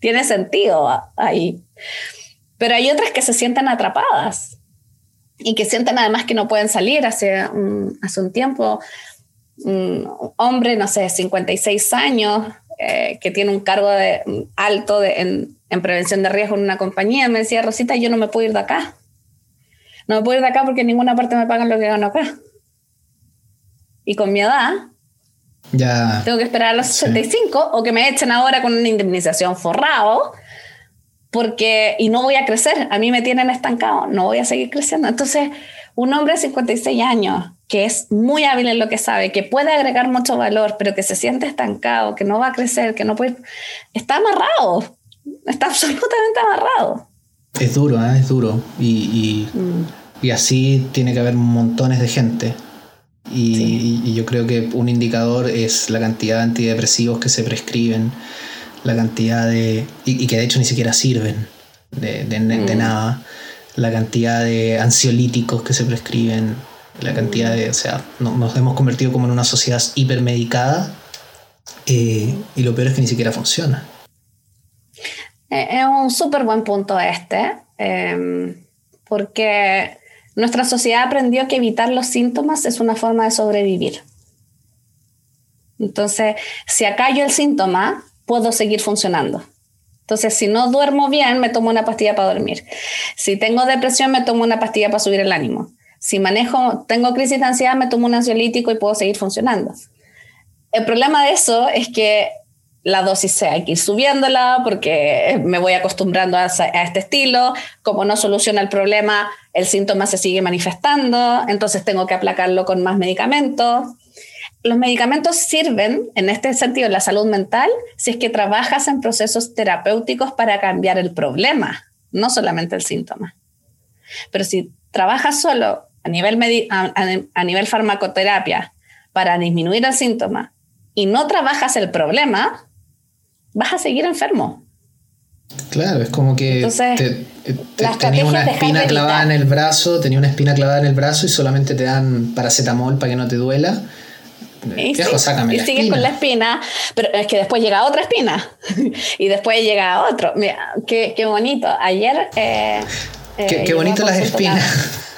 tiene sentido ahí. Pero hay otras que se sienten atrapadas y que sienten además que no pueden salir. Hace un, hace un tiempo, un hombre, no sé, 56 años, eh, que tiene un cargo de, alto en, en, prevención de riesgo en una compañía, me decía, Rosita, yo no me puedo ir de acá. No me puedo ir de acá porque en ninguna parte me pagan lo que gano acá. Y con mi edad, ya. tengo que esperar a los 65 o que me echen ahora con una indemnización forrado porque y no voy a crecer, a mí me tienen estancado, no voy a seguir creciendo. Entonces, un hombre de 56 años que es muy hábil en lo que sabe, que puede agregar mucho valor, pero que se siente estancado, que no va a crecer, que no puede, está amarrado, está absolutamente amarrado. Es duro, ¿eh? es duro. Y, y, así tiene que haber montones de gente. Y, y, yo creo que un indicador es la cantidad de antidepresivos que se prescriben, la cantidad de... y, que de hecho ni siquiera sirven de, de, de nada, la cantidad de ansiolíticos que se prescriben, la cantidad de, o sea, nos hemos convertido como en una sociedad hipermedicada eh, y lo peor es que ni siquiera funciona. Eh, es un súper buen punto este, em, porque nuestra sociedad aprendió que evitar los síntomas es una forma de sobrevivir. Entonces, si acallo el síntoma, puedo seguir funcionando. Entonces, si no duermo bien, me tomo una pastilla para dormir. Si tengo depresión, me tomo una pastilla para subir el ánimo. Si manejo, tengo crisis de ansiedad, me tomo un ansiolítico y puedo seguir funcionando. El problema de eso es que la dosis se hay que ir subiéndola porque me voy acostumbrando a, a, este estilo. Como no soluciona el problema, el síntoma se sigue manifestando, entonces tengo que aplacarlo con más medicamentos. Los medicamentos sirven en este sentido en la salud mental si es que trabajas en procesos terapéuticos para cambiar el problema, no solamente el síntoma. Pero si trabajas solo a nivel, a, nivel farmacoterapia para disminuir el síntoma y no trabajas el problema, vas a seguir enfermo. Claro, es como que tenía una espina clavada en el brazo, tenía una espina clavada en el brazo y solamente te dan paracetamol para que no te duela. Y, sácame y sigues con la espina, pero es que después llega otra espina y después llega otro. Mira, qué, qué bonito. Ayer... Eh, qué, eh, bonito las espinas.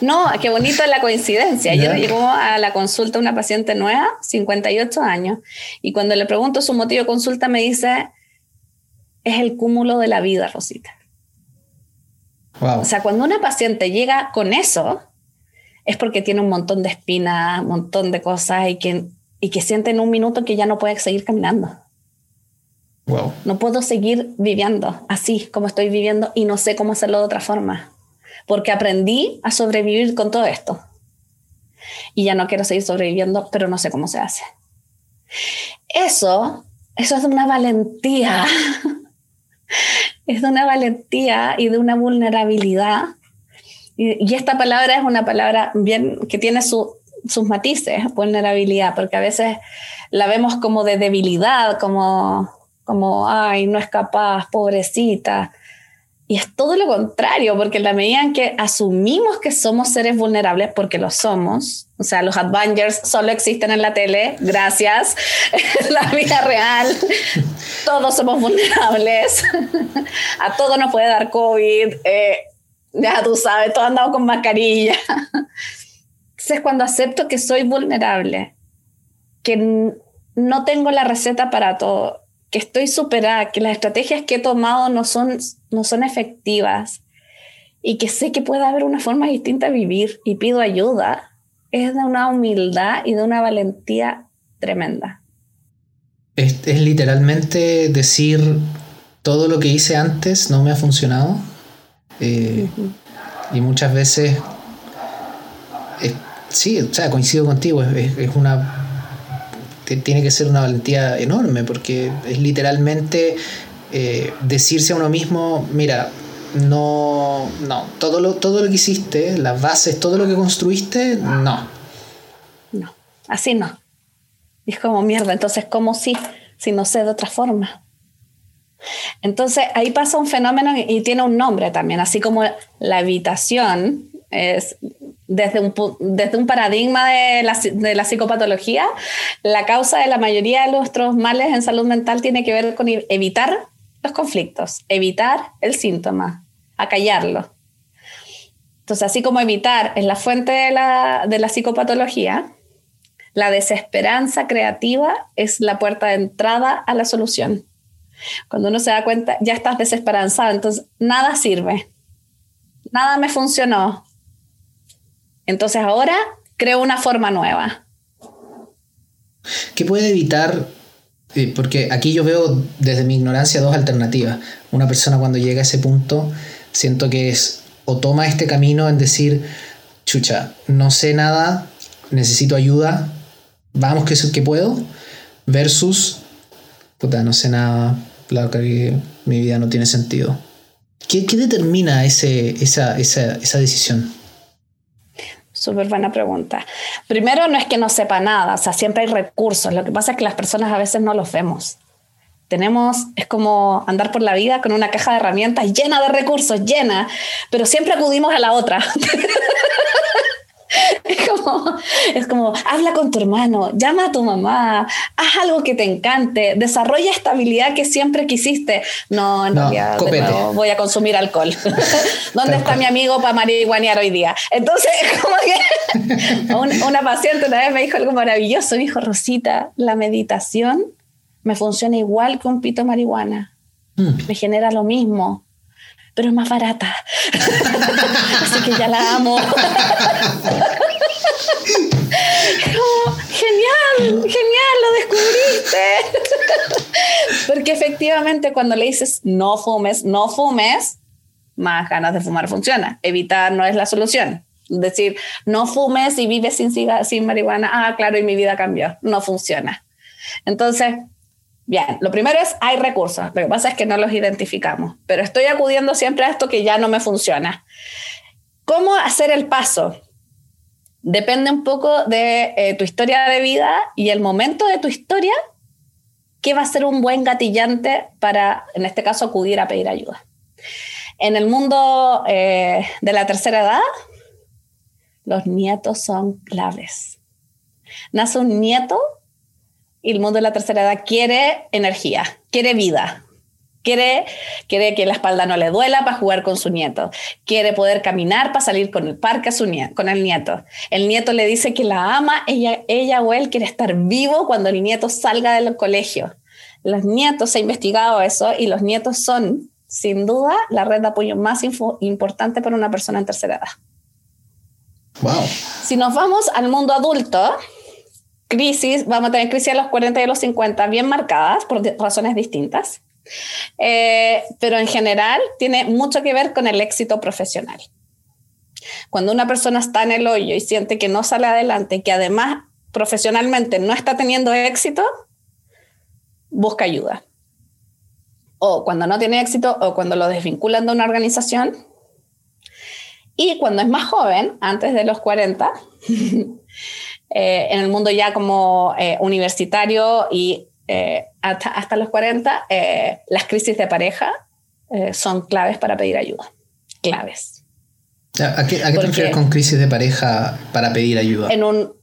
No, qué bonito la coincidencia. Ayer llegó a la consulta una paciente nueva, 58 años, y cuando le pregunto su motivo de consulta me dice, es el cúmulo de la vida, Rosita. O sea, cuando una paciente llega con eso, es porque tiene un montón de espinas, un montón de cosas y que, y que siente en un minuto que ya no puede seguir caminando. No puedo seguir viviendo así como estoy viviendo y no sé cómo hacerlo de otra forma porque aprendí a sobrevivir con todo esto. Y ya no quiero seguir sobreviviendo, pero no sé cómo se hace. Eso, eso es una valentía es de una valentía y de una vulnerabilidad. Y, esta palabra es una palabra bien que tiene sus matices, vulnerabilidad, porque a veces la vemos como de debilidad, como, como, ay, no es capaz, pobrecita. Y es todo lo contrario, porque en la medida en que asumimos que somos seres vulnerables, porque lo somos, o sea, los Avengers solo existen en la tele, gracias, en la vida real, todos somos vulnerables, a todos nos puede dar COVID, eh, ya tú sabes, todos andamos con mascarilla. Entonces, cuando acepto que soy vulnerable, que no tengo la receta para todo, que estoy superada, que las estrategias que he tomado no son, no son efectivas y que sé que puede haber una forma distinta de vivir y pido ayuda, es de una humildad y de una valentía tremenda. Es, es literalmente decir todo lo que hice antes no me ha funcionado. Eh, y muchas veces, sí, o sea, coincido contigo, es, es una tiene que ser una valentía enorme, porque es literalmente eh, decirse a uno mismo, mira, no, no, todo lo, todo lo que hiciste, las bases, todo lo que construiste, no. No, así no. es como mierda, entonces, ¿cómo sí? Si no sé de otra forma. Entonces ahí pasa un fenómeno y tiene un nombre también, así como la habitación es desde un, desde un paradigma de la, de la, psicopatología, la causa de la mayoría de nuestros males en salud mental tiene que ver con evitar los conflictos, evitar el síntoma, acallarlo. Entonces, así como evitar es la fuente de la, de la psicopatología, la desesperanza creativa es la puerta de entrada a la solución. Cuando uno se da cuenta, ya estás desesperanzado, entonces nada sirve, nada me funcionó, entonces ahora creo una forma nueva. ¿Qué puede evitar? Eh, porque aquí yo veo desde mi ignorancia dos alternativas. Una persona cuando llega a ese punto, siento que es o toma este camino en decir, chucha, no sé nada, necesito ayuda, vamos que, que puedo, versus, puta, no sé nada, claro que mi vida no tiene sentido. ¿Qué, determina ese, esa, esa, esa decisión? Súper buena pregunta. Primero, no es que no sepa nada, o sea, siempre hay recursos. Lo que pasa es que las personas a veces no los vemos. Tenemos, es como andar por la vida con una caja de herramientas llena de recursos, llena, pero siempre acudimos a la otra. Es como, es como, habla con tu hermano, llama a tu mamá, haz algo que te encante, desarrolla esta habilidad que siempre quisiste. No, en realidad, voy a consumir alcohol. ¿Dónde está mi amigo para marihuanear hoy día? Entonces, como que una paciente una vez me dijo algo maravilloso, me dijo, Rosita, la meditación me funciona igual que un pito marihuana. Mm. Me genera lo mismo pero es más barata. Así que ya la amo. genial, genial, lo descubriste. Porque efectivamente cuando le dices no fumes, no fumes, más ganas de fumar funciona. Evitar no es la solución. Decir, no fumes y vives sin, sin marihuana, ah, claro, y mi vida cambió. No funciona. Entonces, Bien, lo primero es, hay recursos, lo que pasa es que no los identificamos, pero estoy acudiendo siempre a esto que ya no me funciona. ¿Cómo hacer el paso? Depende un poco de eh, tu historia de vida y el momento de tu historia, ¿qué va a ser un buen gatillante para, en este caso, acudir a pedir ayuda. En el mundo eh, de la tercera edad, los nietos son claves. Nace un nieto y el mundo de la tercera edad quiere energía, quiere vida, quiere, quiere que la espalda no le duela para jugar con su nieto, quiere poder caminar para salir con el parque a su con el nieto. El nieto le dice que la ama, ella, ella o él quiere estar vivo cuando el nieto salga del colegio. Los nietos, se ha investigado eso, y los nietos son, sin duda, la red de apoyo más importante para una persona en tercera edad. Wow. Si nos vamos al mundo adulto, crisis, vamos a tener crisis a los 40 y a los 50 bien marcadas por razones distintas, eh, pero en general tiene mucho que ver con el éxito profesional. Cuando una persona está en el hoyo y siente que no sale adelante que además profesionalmente no está teniendo éxito, busca ayuda. o cuando no tiene éxito o cuando lo desvinculan de una organización. Y cuando es más joven, antes de los 40, eh, en el mundo ya como eh, universitario y eh, hasta, hasta, los 40, las crisis de pareja son claves para pedir ayuda. Claves. ¿A qué, a qué te refieres con crisis de pareja para pedir ayuda? En un,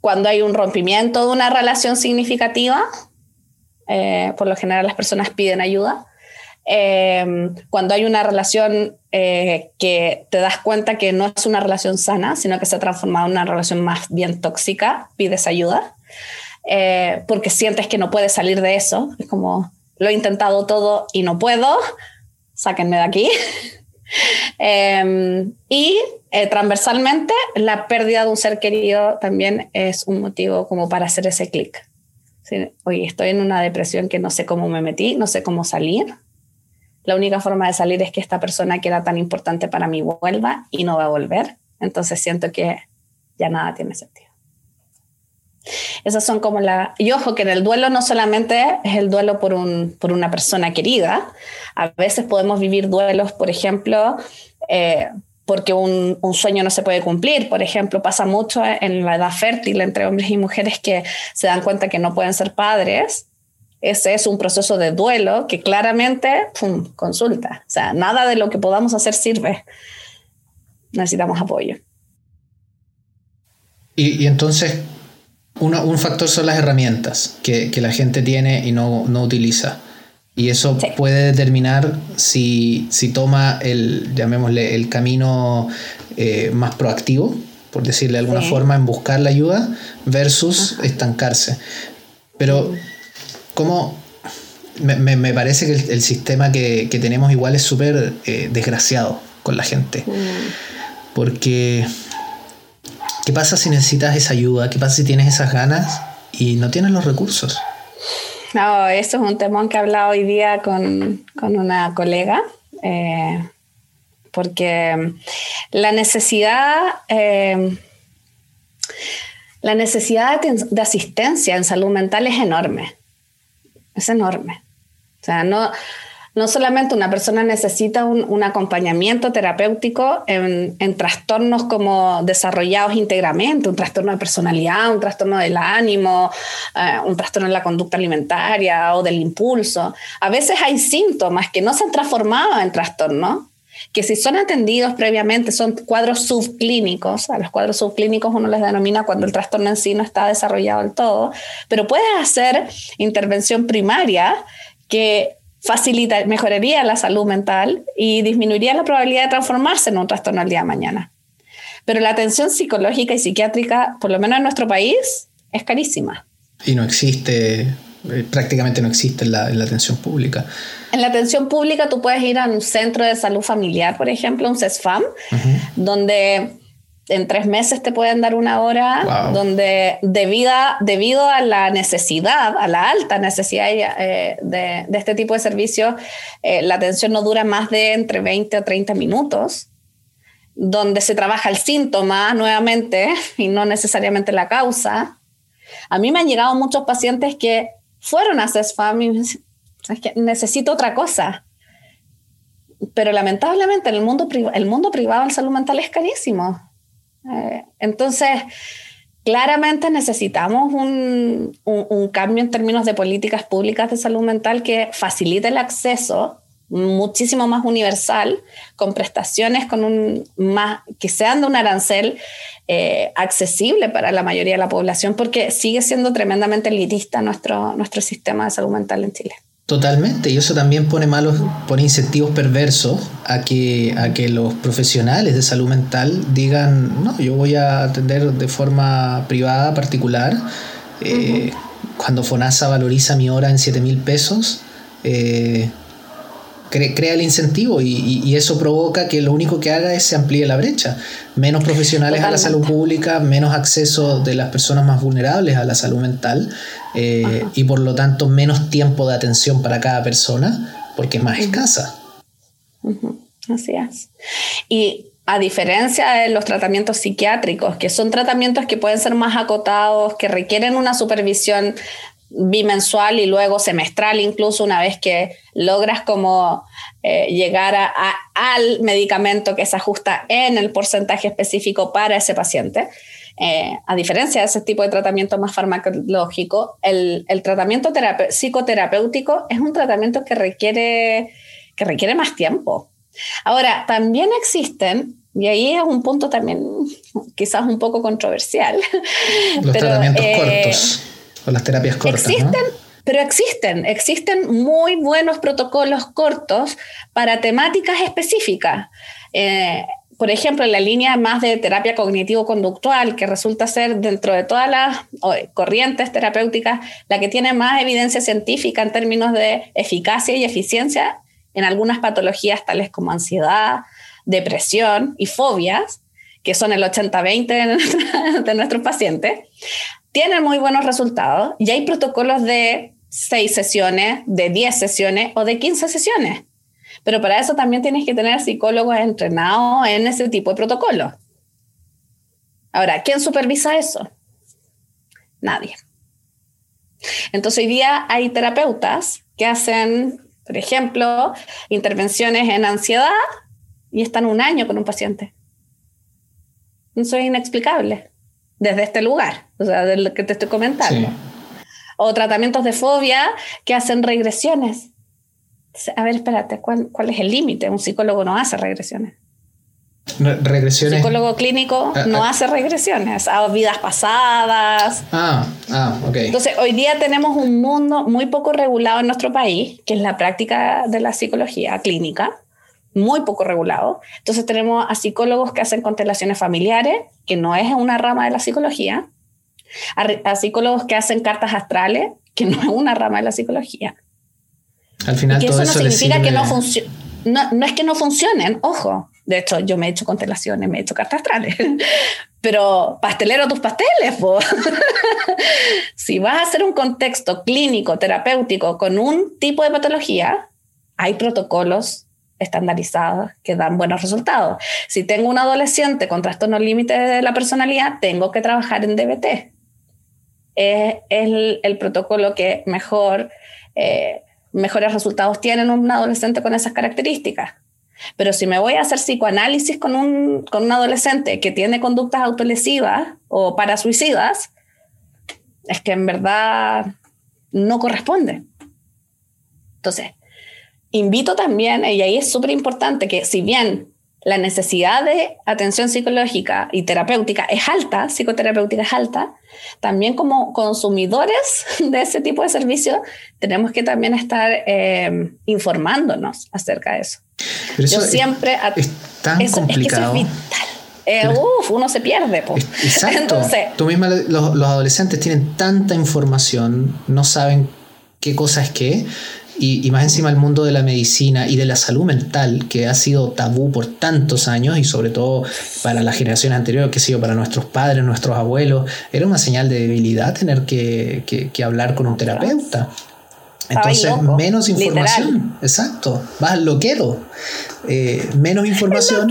cuando hay un rompimiento de una relación significativa, por lo general las personas piden ayuda. Cuando hay una relación eh, que te das cuenta que no es una relación sana, sino que se ha transformado en una relación más bien tóxica, pides ayuda, eh, porque sientes que no puedes salir de eso. Es como, lo he intentado todo y no puedo, sáquenme de aquí. Em, y eh, transversalmente, la pérdida de un ser querido también es un motivo como para hacer ese clic. Oye, estoy en una depresión que no sé cómo me metí, no sé cómo salir la única forma de salir es que esta persona que era tan importante para mí vuelva y no va a volver. Entonces siento que ya nada tiene sentido. Esas son como la... Y ojo que en el duelo no solamente es el duelo por, un, por una persona querida, a veces podemos vivir duelos, por ejemplo, eh, porque un, un, sueño no se puede cumplir. Por ejemplo, pasa mucho en la edad fértil entre hombres y mujeres que se dan cuenta que no pueden ser padres ese es un proceso de duelo que claramente, pum, consulta. O sea, nada de lo que podamos hacer sirve. Necesitamos apoyo. Y, entonces, un factor son las herramientas que, la gente tiene y no, utiliza. Y eso puede determinar si, toma el, llamémosle, el camino eh, más proactivo, por decirle de alguna forma, en buscar la ayuda, versus estancarse. Pero cómo me, me, parece que el, sistema que, que, tenemos igual es súper eh, desgraciado con la gente. Mm. Porque, ¿qué pasa si necesitas esa ayuda? ¿Qué pasa si tienes esas ganas y no tienes los recursos? No, eso es un temón que he hablado hoy día con, con una colega. Eh, porque la necesidad, eh, la necesidad de asistencia en salud mental es enorme es enorme. O sea, no, no solamente una persona necesita un, acompañamiento terapéutico en, trastornos como desarrollados íntegramente, un trastorno de personalidad, un trastorno del ánimo, eh, un trastorno de la conducta alimentaria o del impulso. A veces hay síntomas que no se han transformado en trastorno, que si son atendidos previamente son cuadros subclínicos. A los cuadros subclínicos uno les denomina cuando el trastorno en sí no está desarrollado del todo, pero puedes hacer intervención primaria que facilita, mejoraría la salud mental y disminuiría la probabilidad de transformarse en un trastorno el día de mañana. Pero la atención psicológica y psiquiátrica, por lo menos en nuestro país, es carísima. Y no existe eh, prácticamente no existe en la, atención pública. En la atención pública tú puedes ir a un centro de salud familiar, por ejemplo, un CESFAM, donde en tres meses te pueden dar una hora, donde debido, debido a la necesidad, a la alta necesidad eh, de, este tipo de servicios, eh, la atención no dura más de entre 20 o 30 minutos donde se trabaja el síntoma nuevamente y no necesariamente la causa. A mí me han llegado muchos pacientes que fueron a CESFAM y que necesito otra cosa. Pero lamentablemente en el mundo, el mundo privado en salud mental es carísimo. Eh, entonces, claramente necesitamos un, un, cambio en términos de políticas públicas de salud mental que facilite el acceso muchísimo más universal, con prestaciones con un más, que sean de un arancel eh, accesible para la mayoría de la población, porque sigue siendo tremendamente elitista nuestro, nuestro sistema de salud mental en Chile. Totalmente, y eso también pone malos, pone incentivos perversos a que, a que los profesionales de salud mental digan, no, yo voy a atender de forma privada, particular. Eh, cuando FONASA valoriza mi hora en 7 mil pesos, eh, crea el incentivo y, eso provoca que lo único que haga es se amplíe la brecha. Menos profesionales a la salud pública, menos acceso de las personas más vulnerables a la salud mental eh, y por lo tanto menos tiempo de atención para cada persona porque es más escasa. Así es. Y a diferencia de los tratamientos psiquiátricos, que son tratamientos que pueden ser más acotados, que requieren una supervisión bimensual y luego semestral, incluso una vez que logras como eh, llegar al medicamento que se ajusta en el porcentaje específico para ese paciente. Eh, a diferencia de ese tipo de tratamiento más farmacológico, el, el tratamiento psicoterapéutico es un tratamiento que requiere, que requiere más tiempo. Ahora, también existen, y ahí es un punto también quizás un poco controversial. Los tratamientos eh, cortos o las terapias cortas. Existen, pero existen, existen muy buenos protocolos cortos para temáticas específicas. Eh, por ejemplo, en la línea más de terapia cognitivo-conductual, que resulta ser dentro de todas las corrientes terapéuticas la que tiene más evidencia científica en términos de eficacia y eficiencia en algunas patologías tales como ansiedad, depresión y fobias, que son el 80-20 de, nuestros pacientes, tienen muy buenos resultados y hay protocolos de 6 sesiones, de 10 sesiones o de 15 sesiones. Pero para eso también tienes que tener psicólogos entrenados en ese tipo de protocolos. Ahora, ¿quién supervisa eso? Nadie. Entonces hoy día hay terapeutas que hacen por ejemplo, intervenciones en ansiedad y están un año con un paciente. Eso es inexplicable desde este lugar, o sea, de lo que te estoy comentando. O tratamientos de fobia que hacen regresiones. A ver, espérate, ¿cuál, cuál es el límite? Un psicólogo no hace regresiones regresiones. Psicólogo clínico ah, no ah. hace regresiones a vidas pasadas. Ah, ah, ok. Entonces, hoy día tenemos un mundo muy poco regulado en nuestro país, que es la práctica de la psicología clínica, muy poco regulado. Entonces, tenemos a psicólogos que hacen constelaciones familiares, que no es una rama de la psicología, a, psicólogos que hacen cartas astrales, que no es una rama de la psicología. Al final, y eso no significa que no funcione. No, no es que no funcionen, ojo, de hecho, yo me he hecho constelaciones, me he hecho cartas astrales. Pero pastelero tus pasteles, si vas a hacer un contexto clínico, terapéutico con un tipo de patología, hay protocolos estandarizados que dan buenos resultados. Si tengo un adolescente con trastorno límite de la personalidad, tengo que trabajar en DBT. Es el, el protocolo que mejor, eh, mejores resultados tiene un adolescente con esas características. Pero si me voy a hacer psicoanálisis con un, con un adolescente que tiene conductas autolesivas o parasuicidas, es que en verdad no corresponde. Entonces, invito también, y ahí es súper importante, que si bien la necesidad de atención psicológica y terapéutica es alta, psicoterapéutica es alta, también como consumidores de ese tipo de servicios tenemos que también estar eh, informándonos acerca de eso. Yo siempre... Es tan complicado. Es, vital. Eh, uf, uno se pierde. Exacto. Entonces, Tú misma, los, los adolescentes tienen tanta información, no saben qué cosa es qué y, más encima el mundo de la medicina y de la salud mental, que ha sido tabú por tantos años y sobre todo para la generación anterior, que sé yo, para nuestros padres, nuestros abuelos, era una señal de debilidad tener que, que, hablar con un terapeuta. Entonces, menos información. Exacto. Vas loquero. Eh, menos información.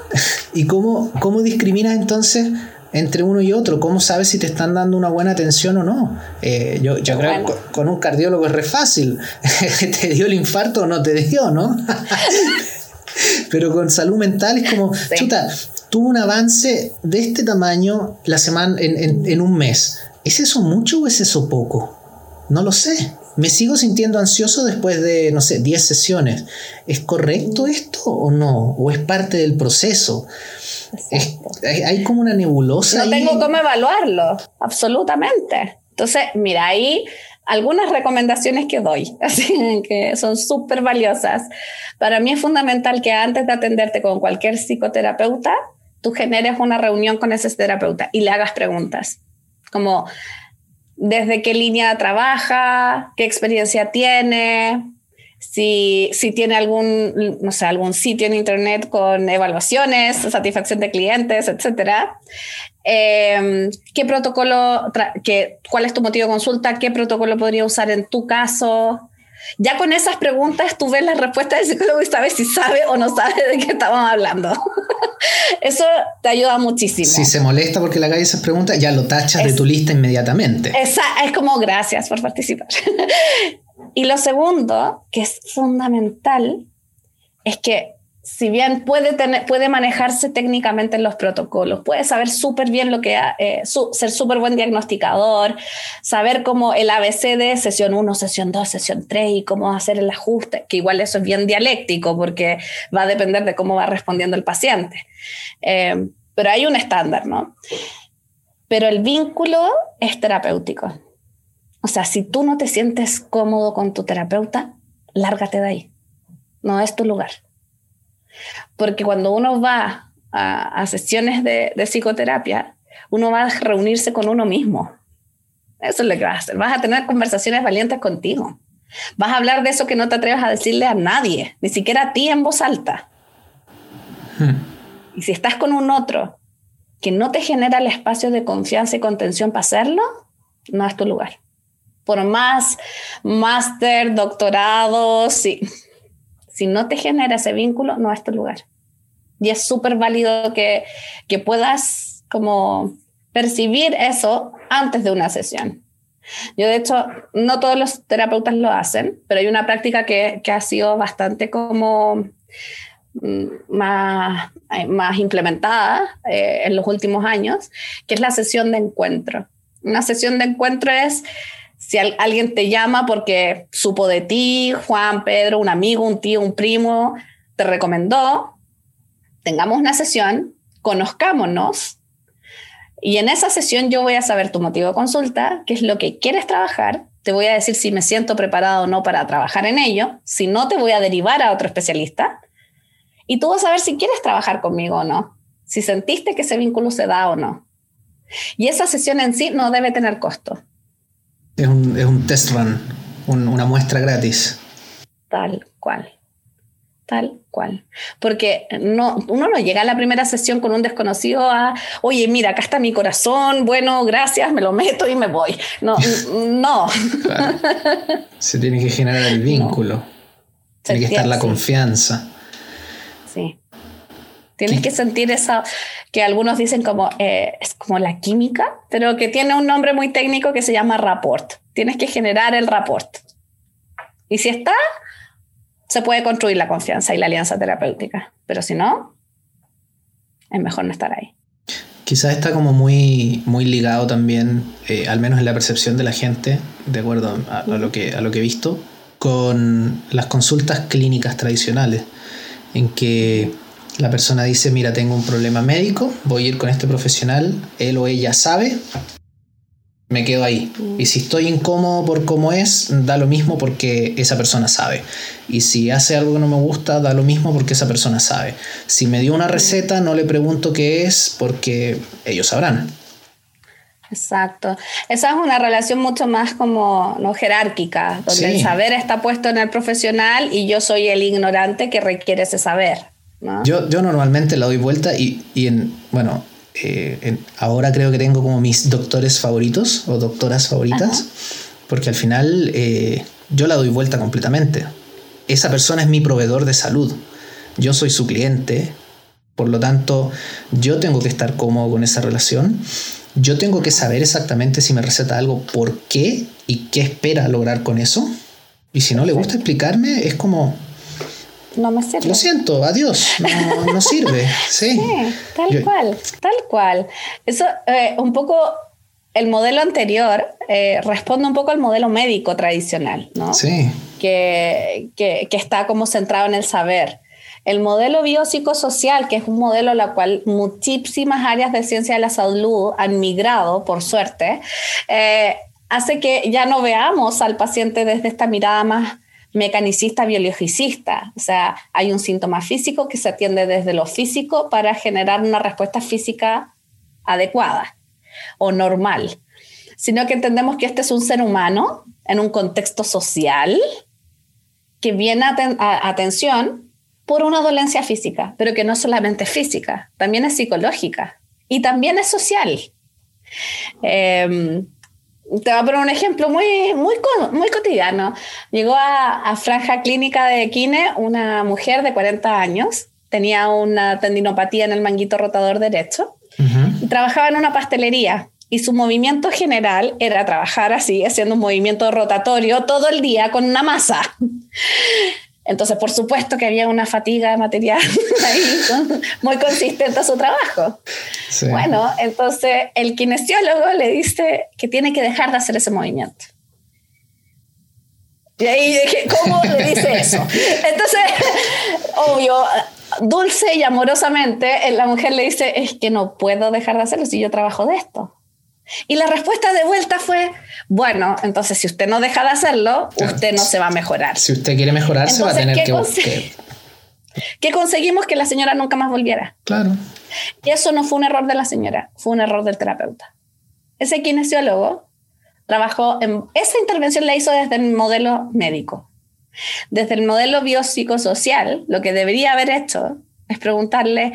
¿Y cómo, cómo discriminas entonces entre uno y otro? ¿Cómo sabes si te están dando una buena atención o no? Eh, yo, yo creo que con un cardiólogo es re fácil. ¿Te dio el infarto o no te dio, no? Pero con salud mental es como, chuta, tuvo un avance de este tamaño la semana, en, en un mes. ¿Es eso mucho o es eso poco? No lo sé. Me sigo sintiendo ansioso después de, no sé, 10 sesiones. ¿Es correcto esto o no? ¿O es parte del proceso? hay, como una nebulosa. No tengo cómo evaluarlo, absolutamente. Entonces, mira, ahí algunas recomendaciones que doy, así que son súper valiosas. Para mí es fundamental que antes de atenderte con cualquier psicoterapeuta, tú generes una reunión con ese terapeuta y le hagas preguntas, como desde qué línea trabaja, qué experiencia tiene, si, si tiene algún, no sé, algún sitio en Internet con evaluaciones, satisfacción de clientes, etcétera. Em, ¿Qué protocolo, qué, cuál es tu motivo de consulta? ¿Qué protocolo podría usar en tu caso? Ya con esas preguntas tú ves la respuesta del psicólogo y sabes si sabe o no sabe de qué estamos hablando. Eso te ayuda muchísimo. Si se molesta porque le hagas esas preguntas, ya lo tachas de tu lista inmediatamente. Esa, es como gracias por participar. y lo segundo, que es fundamental, es que si bien puede, tener, puede manejarse técnicamente en los protocolos, puede saber súper bien lo que, eh, ser súper buen diagnosticador, saber cómo el ABC de sesión 1, sesión 2, sesión 3 y cómo hacer el ajuste, que igual eso es bien dialéctico porque va a depender de cómo va respondiendo el paciente. Eh, pero hay un estándar, ¿no? Pero el vínculo es terapéutico. O sea, si tú no te sientes cómodo con tu terapeuta, lárgate de ahí. No es tu lugar. Porque cuando uno va a, sesiones de, psicoterapia, uno va a reunirse con uno mismo. Eso es lo que vas a hacer. Vas a tener conversaciones valientes contigo. Vas a hablar de eso que no te atreves a decirle a nadie, ni siquiera a ti en voz alta. Hmm. Y si estás con un otro que no te genera el espacio de confianza y contención para hacerlo, no es tu lugar. Por más máster, doctorado, sí, si no te genera ese vínculo, no es tu lugar. Y es súper válido que, que puedas como percibir eso antes de una sesión. Yo, de hecho, no todos los terapeutas lo hacen, pero hay una práctica que, que ha sido bastante como mm, más, más implementada eh, en los últimos años, que es la sesión de encuentro. Una sesión de encuentro es si alguien te llama porque supo de ti, Juan, Pedro, un amigo, un tío, un primo, te recomendó, tengamos una sesión, conozcámonos. Y en esa sesión yo voy a saber tu motivo de consulta, qué es lo que quieres trabajar, te voy a decir si me siento preparado o no para trabajar en ello, si no te voy a derivar a otro especialista. Y tú vas a ver si quieres trabajar conmigo o no, si sentiste que ese vínculo se da o no. Y esa sesión en sí no debe tener costo es un, es un test run, una muestra gratis. Tal cual. Tal cual. Porque no, uno no llega a la primera sesión con un desconocido a, oye, mira, acá está mi corazón, bueno, gracias, me lo meto y me voy. No, no. Se tiene que generar el vínculo. Tiene que estar la confianza. Tienes que sentir esa, que algunos dicen como, eh, es como la química, pero que tiene un nombre muy técnico que se llama rapport. Tienes que generar el rapport. Y si está, se puede construir la confianza y la alianza terapéutica. Pero si no, es mejor no estar ahí. Quizás está como muy, muy ligado también, eh, al menos en la percepción de la gente, de acuerdo a, lo que, a lo que he visto, con las consultas clínicas tradicionales, en que la persona dice, mira, tengo un problema médico, voy a ir con este profesional, él o ella sabe, me quedo ahí. Y si estoy incómodo por cómo es, da lo mismo porque esa persona sabe. Y si hace algo que no me gusta, da lo mismo porque esa persona sabe. Si me dio una receta, no le pregunto qué es porque ellos sabrán. Exacto. Esa es una relación mucho más como no jerárquica, donde el saber está puesto en el profesional y yo soy el ignorante que requiere ese saber. Yo, yo normalmente la doy vuelta y, y en, bueno, eh, ahora creo que tengo como mis doctores favoritos o doctoras favoritas, porque al final eh, yo la doy vuelta completamente. Esa persona es mi proveedor de salud. Yo soy su cliente, por lo tanto, yo tengo que estar cómodo con esa relación. Yo tengo que saber exactamente si me receta algo, por qué y qué espera lograr con eso. Y si no le gusta explicarme, es como, no me sirve. Lo siento, adiós, no, sirve. Sí, tal cual, tal cual. Eso, eh, un poco, el modelo anterior eh, responde un poco al modelo médico tradicional, ¿no? Sí. Que, que, que está como centrado en el saber. El modelo biopsicosocial, que es un modelo a la cual muchísimas áreas de ciencia de la salud han migrado, por suerte, eh, hace que ya no veamos al paciente desde esta mirada más mecanicista biologicista, o sea, hay un síntoma físico que se atiende desde lo físico para generar una respuesta física adecuada o normal, sino que entendemos que este es un ser humano en un contexto social que viene a, atención por una dolencia física, pero que no solamente es física, también es psicológica y también es social. Em, te voy a poner un ejemplo muy, muy, muy cotidiano. Llegó a, Franja Clínica de Quine una mujer de 40 años, tenía una tendinopatía en el manguito rotador derecho y trabajaba en una pastelería. Y su movimiento general era trabajar así, haciendo un movimiento rotatorio todo el día con una masa. Entonces, por supuesto que había una fatiga material ahí, muy consistente a su trabajo. Bueno, entonces el kinesiólogo le dice que tiene que dejar de hacer ese movimiento. Y ahí dije, ¿cómo le dice eso? Entonces, obvio, dulce y amorosamente, la mujer le dice, es que no puedo dejar de hacerlo si yo trabajo de esto. Y la respuesta de vuelta fue, bueno, entonces si usted no deja de hacerlo, usted no se va a mejorar. Si usted quiere mejorar, se va a tener que... ¿Qué conseguimos? Que la señora nunca más volviera. Claro. Y eso no fue un error de la señora, fue un error del terapeuta. Ese kinesiólogo trabajó en... Esa intervención la hizo desde el modelo médico. Desde el modelo biopsicosocial, lo que debería haber hecho es preguntarle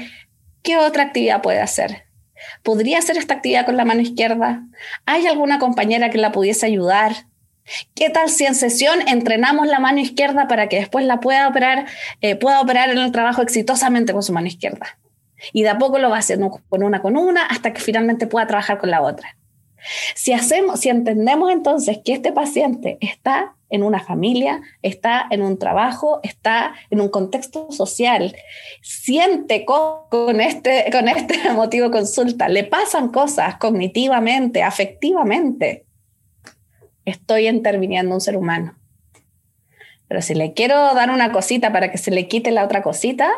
qué otra actividad puede hacer ¿Podría hacer esta actividad con la mano izquierda? ¿Hay alguna compañera que la pudiese ayudar? ¿Qué tal si en sesión entrenamos la mano izquierda para que después la pueda operar, eh, pueda operar en el trabajo exitosamente con su mano izquierda? Y de a poco lo va haciendo con una con una hasta que finalmente pueda trabajar con la otra. Si hacemos, si entendemos entonces que este paciente está en una familia, está en un trabajo, está en un contexto social, siente con este, con este motivo consulta, le pasan cosas cognitivamente, afectivamente, estoy interviniendo un ser humano. Pero si le quiero dar una cosita para que se le quite la otra cosita.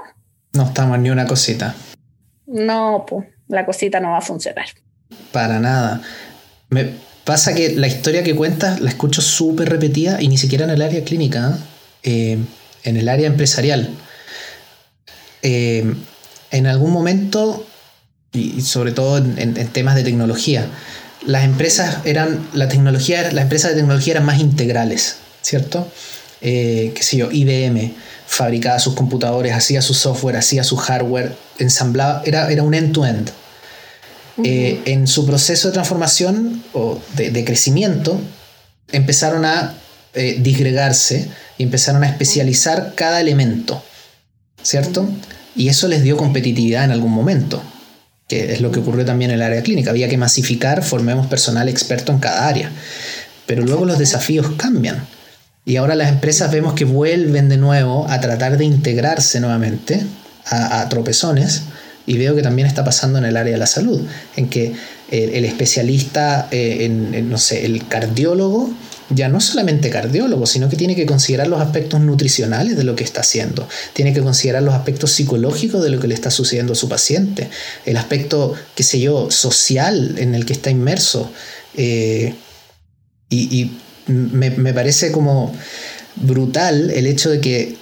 No estamos ni una cosita. No, pues la cosita no va a funcionar. Para nada. Me, Pasa que la historia que cuentas la escucho súper repetida y ni siquiera en el área clínica, ¿eh? Eh, en el área empresarial. Eh, en algún momento, y sobre todo en, temas de tecnología, las empresas eran, la tecnología, las empresas de tecnología eran más integrales, ¿cierto? qué sé yo, IBM fabricaba sus computadores, hacía su software, hacía su hardware, ensamblaba, era, era un end-to-end. end to end eh, en su proceso de transformación o de, crecimiento, empezaron a eh, disgregarse y empezaron a especializar cada elemento, ¿cierto? Y eso les dio competitividad en algún momento, que es lo que ocurrió también en el área clínica. Había que masificar, formemos personal experto en cada área. Pero luego los desafíos cambian. Y ahora las empresas vemos que vuelven de nuevo a tratar de integrarse nuevamente a tropezones y veo que también está pasando en el área de la salud, en que el, especialista, eh, en, no sé, el cardiólogo, ya no solamente cardiólogo, sino que tiene que considerar los aspectos nutricionales de lo que está haciendo, tiene que considerar los aspectos psicológicos de lo que le está sucediendo a su paciente, el aspecto, qué sé yo, social en el que está inmerso. Eh, y, me, me parece como brutal el hecho de que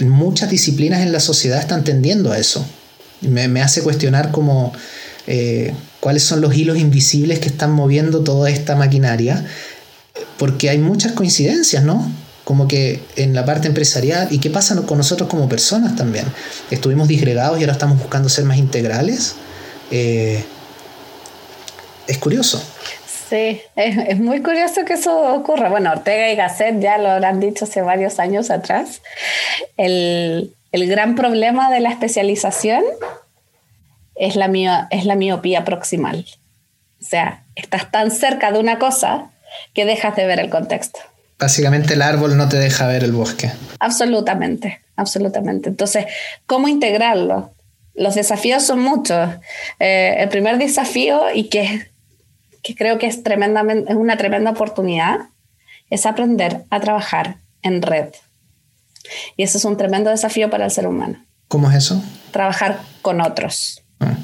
muchas disciplinas en la sociedad están tendiendo a eso. Me, hace cuestionar como eh, cuáles son los hilos invisibles que están moviendo toda esta maquinaria, porque hay muchas coincidencias, ¿no? Como que en la parte empresarial, ¿y qué pasa con nosotros como personas también? Estuvimos disgregados y ahora estamos buscando ser más integrales. Eh, es curioso. Sí, es, muy curioso que eso ocurra. Bueno, Ortega y Gasset ya lo habrán dicho hace varios años atrás. El, el gran problema de la especialización es la, es la miopía proximal. O sea, estás tan cerca de una cosa que dejas de ver el contexto. Básicamente el árbol no te deja ver el bosque. Absolutamente, absolutamente. Entonces, ¿cómo integrarlo? Los desafíos son muchos. Eh, el primer desafío, y que, que creo que es, tremendamente, es una tremenda oportunidad, es aprender a trabajar en red. Y eso es un tremendo desafío para el ser humano. ¿Cómo es eso? Trabajar con otros. Ah.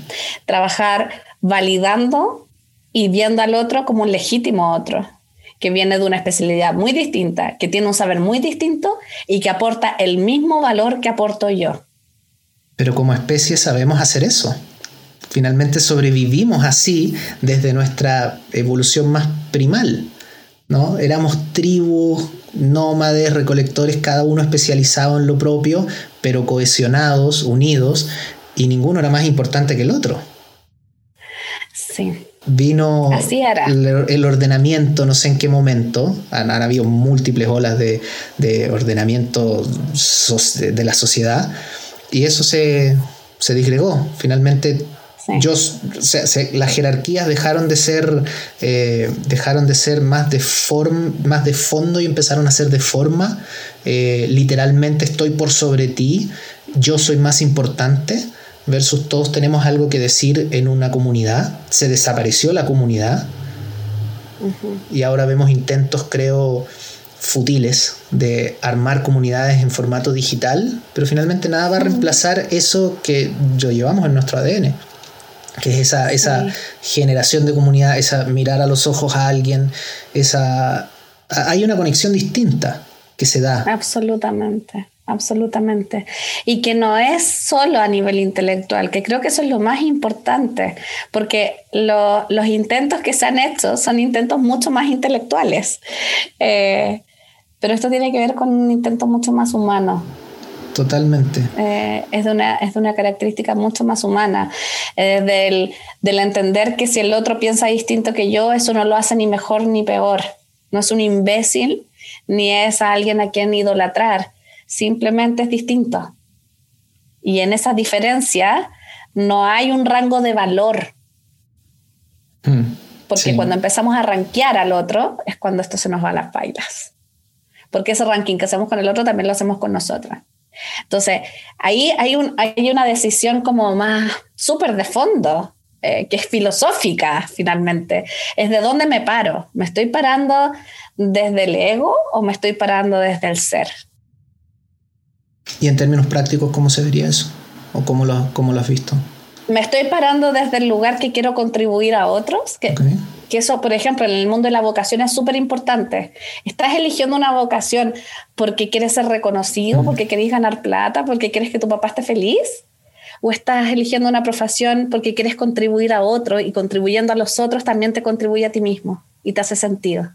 Trabajar validando y viendo al otro como un legítimo otro, que viene de una especialidad muy distinta, que tiene un saber muy distinto y que aporta el mismo valor que aporto yo. Pero como especie sabemos hacer eso. Finalmente sobrevivimos así desde nuestra evolución más primal. ¿No? Éramos tribus nómades, recolectores, cada uno especializado en lo propio, pero cohesionados, unidos, y ninguno era más importante que el otro. Sí, vino el, ordenamiento, no sé en qué momento, han, habido múltiples olas de, ordenamiento de, la sociedad, y eso se, se disgregó. Finalmente, yo, las jerarquías dejaron de ser, eh, dejaron de ser más de, form, más de fondo y empezaron a ser de forma. Eh, literalmente estoy por sobre ti, yo soy más importante versus todos tenemos algo que decir en una comunidad. Se desapareció la comunidad. Y ahora vemos intentos, creo, futiles de armar comunidades en formato digital, pero finalmente nada va a reemplazar eso que yo llevamos en nuestro ADN que es esa, esa generación de comunidad, esa mirar a los ojos a alguien, esa hay una conexión distinta que se da. Absolutamente absolutamente. Y que no es solo a nivel intelectual, que creo que eso es lo más importante, porque los intentos que se han hecho son intentos mucho más intelectuales, eh, pero esto tiene que ver con un intento mucho más humano. Totalmente. Eh, es, de una, es de una característica mucho más humana, eh, del, del entender que si el otro piensa distinto que yo, eso no lo hace ni mejor ni peor. No es un imbécil, ni es alguien a quien idolatrar simplemente es distinto. Y en esa diferencia no hay un rango de valor. Mm, Porque cuando empezamos a rankear al otro es cuando esto se nos va a las bailas. Porque ese ranking que hacemos con el otro también lo hacemos con nosotras. Entonces, ahí hay, un, hay una decisión como más súper de fondo, eh, que es filosófica finalmente. Es de dónde me paro. ¿Me estoy parando desde el ego o me estoy parando desde el ser? Y en términos prácticos, ¿cómo se vería eso? ¿O cómo lo, cómo lo has visto? Me estoy parando desde el lugar que quiero contribuir a otros, que, que eso, por ejemplo, en el mundo de la vocación es súper importante. Estás eligiendo una vocación porque quieres ser reconocido, porque quieres ganar plata, porque quieres que tu papá esté feliz, o estás eligiendo una profesión porque quieres contribuir a otro y contribuyendo a los otros también te contribuye a ti mismo y te hace sentido.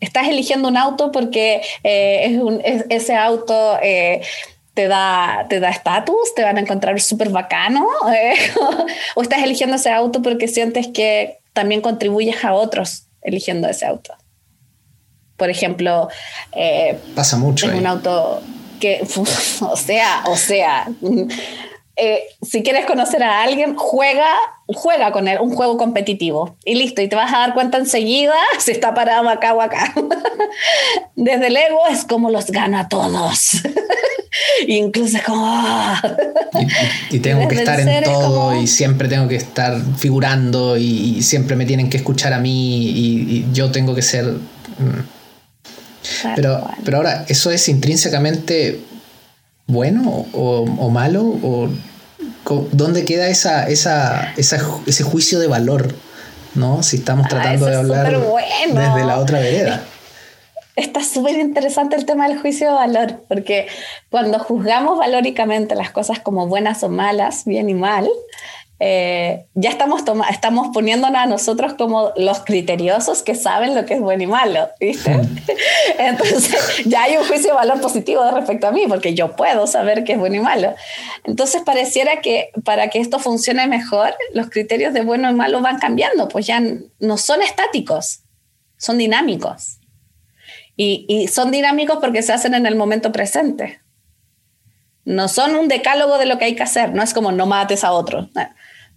Estás eligiendo un auto porque eh, ese auto eh, te da te da estatus, te van a encontrar súper bacano, eh, o estás eligiendo ese auto porque sientes que también contribuyes a otros eligiendo ese auto. Por ejemplo, pasa mucho. Es un auto que, o sea, o sea, eh, si quieres conocer a alguien, juega, juega con él, un juego competitivo. Y listo, y te vas a dar cuenta enseguida si está parado acá o acá. Desde el ego es como los gana a todos. Incluso es como... Ah. y, tengo que estar en todo y siempre tengo que estar figurando y, siempre me tienen que escuchar a mí y, yo tengo que ser... Mm. pero, pero ahora, ¿eso es intrínsecamente bueno o, o malo? O ¿Dónde queda esa, esa, ese juicio de valor? ¿no? Si estamos ah, tratando de hablar desde la otra vereda. Está súper interesante el tema del juicio de valor, porque cuando juzgamos valóricamente las cosas como buenas o malas, bien y mal, eh, ya estamos, estamos poniéndonos a nosotros como los criteriosos que saben lo que es bueno y malo, ¿viste? Entonces ya hay un juicio de valor positivo respecto a mí, porque yo puedo saber qué es bueno y malo. Entonces pareciera que para que esto funcione mejor, los criterios de bueno y malo van cambiando, pues ya no son estáticos, son dinámicos. Y, y son dinámicos porque se hacen en el momento presente. No son un decálogo de lo que hay que hacer, no es como no mates a otro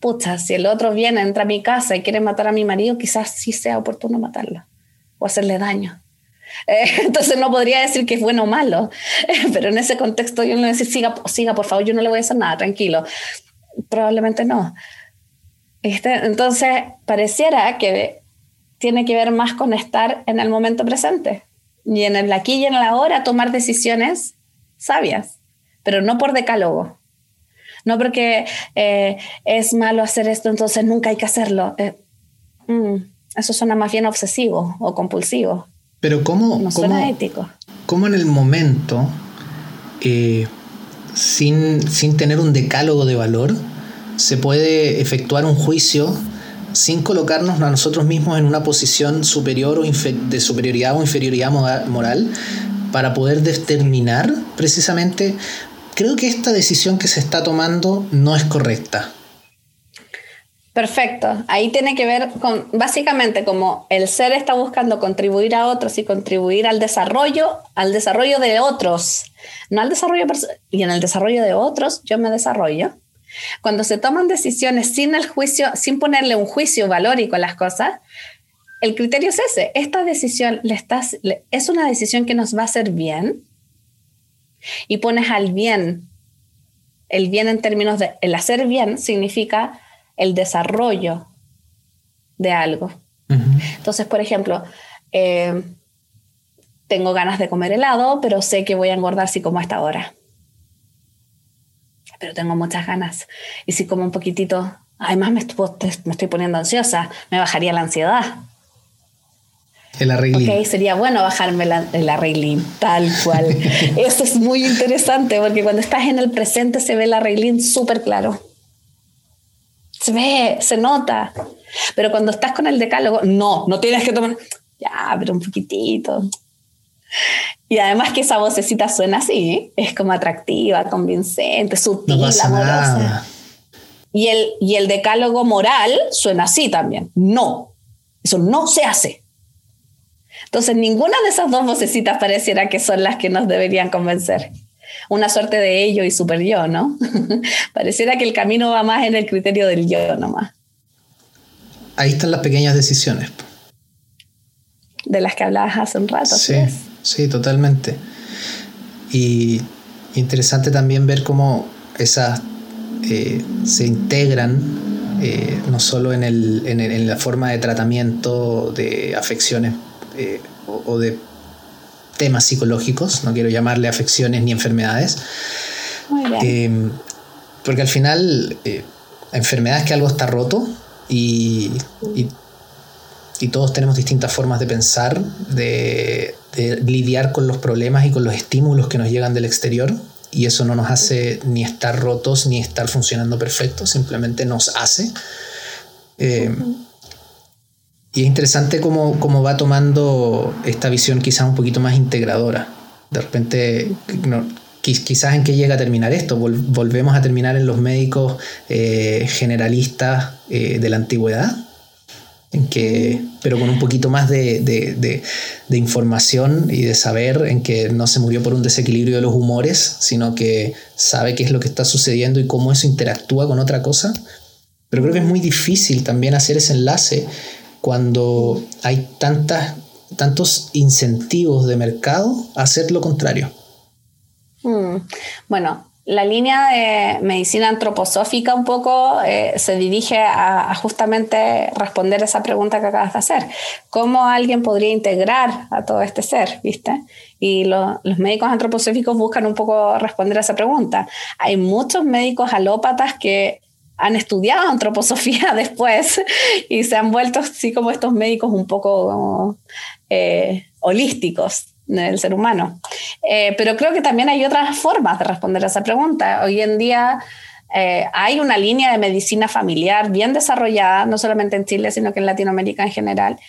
pucha, si el otro viene, entra a mi casa y quiere matar a mi marido, quizás sí sea oportuno matarlo o hacerle daño. Eh, entonces no podría decir que es bueno o malo, pero en ese contexto yo no le decir, siga, siga, por favor, yo no le voy a hacer nada, tranquilo. Probablemente no. Este, entonces, pareciera que tiene que ver más con estar en el momento presente y en el aquí y en el ahora tomar decisiones sabias, pero no por decálogo. No porque eh, es malo hacer esto, entonces nunca hay que hacerlo. Eh, mm, eso suena más bien obsesivo o compulsivo. Pero ¿cómo? No suena ético. ¿Cómo en el momento, eh, sin, sin tener un decálogo de valor, se puede efectuar un juicio sin colocarnos a nosotros mismos en una posición superior o de superioridad o inferioridad moral para poder determinar precisamente creo que esta decisión que se está tomando no es correcta. Perfecto. Ahí tiene que ver con, básicamente, como el ser está buscando contribuir a otros y contribuir al desarrollo, al desarrollo de otros, no al desarrollo y en el desarrollo de otros yo me desarrollo. Cuando se toman decisiones sin el juicio, sin ponerle un juicio valórico a las cosas, el criterio es ese. Esta decisión le estás, es una decisión que nos va a hacer bien y pones al bien. El bien en términos de el hacer bien significa el desarrollo de algo. Entonces, por ejemplo, eh, tengo ganas de comer helado, pero sé que voy a engordar si como a esta hora. Pero tengo muchas ganas. Y si como un poquitito, además me, me estoy poniendo ansiosa, me bajaría la ansiedad. El arreglín. Ok, sería bueno bajarme el arreglín, tal cual. Esto es muy interesante porque cuando estás en el presente se ve el arreglín súper claro se ve, se nota. Pero cuando estás con el decálogo, no, no tienes que tomar, ya, pero un poquitito. Y además que esa vocecita suena así, ¿eh? es como atractiva, convincente, sutil, amorosa. Y el, y el decálogo moral suena así también. No, eso no se hace. Entonces, ninguna de esas dos vocecitas pareciera que son las que nos deberían convencer una suerte de ello y super yo, ¿no? Pareciera que el camino va más en el criterio del yo nomás. Ahí están las pequeñas decisiones. De las que hablabas hace un rato. Sí, sí, totalmente. Y interesante también ver cómo esas eh, se integran eh, no solo en, el, en, la forma de tratamiento de afecciones eh, o de temas psicológicos, no quiero llamarle afecciones ni enfermedades. Eh, porque al final, enfermedad es que algo está roto y, y, todos tenemos distintas formas de pensar, de, lidiar con los problemas y con los estímulos que nos llegan del exterior. Y eso no nos hace ni estar rotos ni estar funcionando perfecto, simplemente nos hace. Eh, y es interesante cómo, cómo, va tomando esta visión quizás un poquito más integradora. De repente, quizás en qué llega a terminar esto. volvemos a terminar en los médicos eh, generalistas eh, de la antigüedad, en que, pero con un poquito más de, de, de, de, información y de saber en que no se murió por un desequilibrio de los humores, sino que sabe qué es lo que está sucediendo y cómo eso interactúa con otra cosa. Pero creo que es muy difícil también hacer ese enlace cuando hay tantas, tantos incentivos de mercado a hacer lo contrario? Hmm. Bueno, la línea de medicina antroposófica un poco eh, se dirige a, justamente responder esa pregunta que acabas de hacer. ¿Cómo alguien podría integrar a todo este ser? ¿Viste? Y los médicos antroposóficos buscan un poco responder a esa pregunta. Hay muchos médicos alópatas que han estudiado antroposofía después y se han vuelto así como estos médicos un poco eh, holísticos del ser humano. Eh, pero creo que también hay otras formas de responder a esa pregunta. Hoy en día eh, hay una línea de medicina familiar bien desarrollada, no solamente en Chile, sino que en Latinoamérica en general,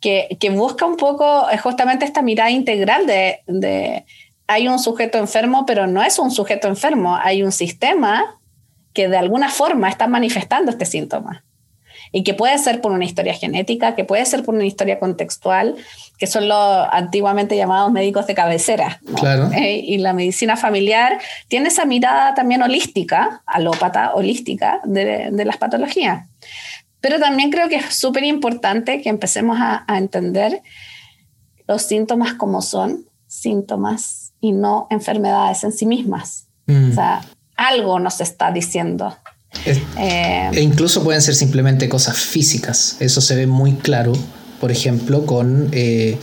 que, que busca un poco justamente esta mirada integral de, hay un sujeto enfermo, pero no es un sujeto enfermo, hay un sistema que de alguna forma están manifestando este síntoma. Y que puede ser por una historia genética, que puede ser por una historia contextual, que son los antiguamente llamados médicos de cabecera. Eh, y la medicina familiar tiene esa mirada también holística, alópata, holística, de, de las patologías. Pero también creo que es súper importante que empecemos a, a entender los síntomas como son síntomas y no enfermedades en sí mismas. Mm. O sea, algo nos está diciendo. Eh, e incluso pueden ser simplemente cosas físicas. Eso se ve muy claro, por ejemplo, con eh,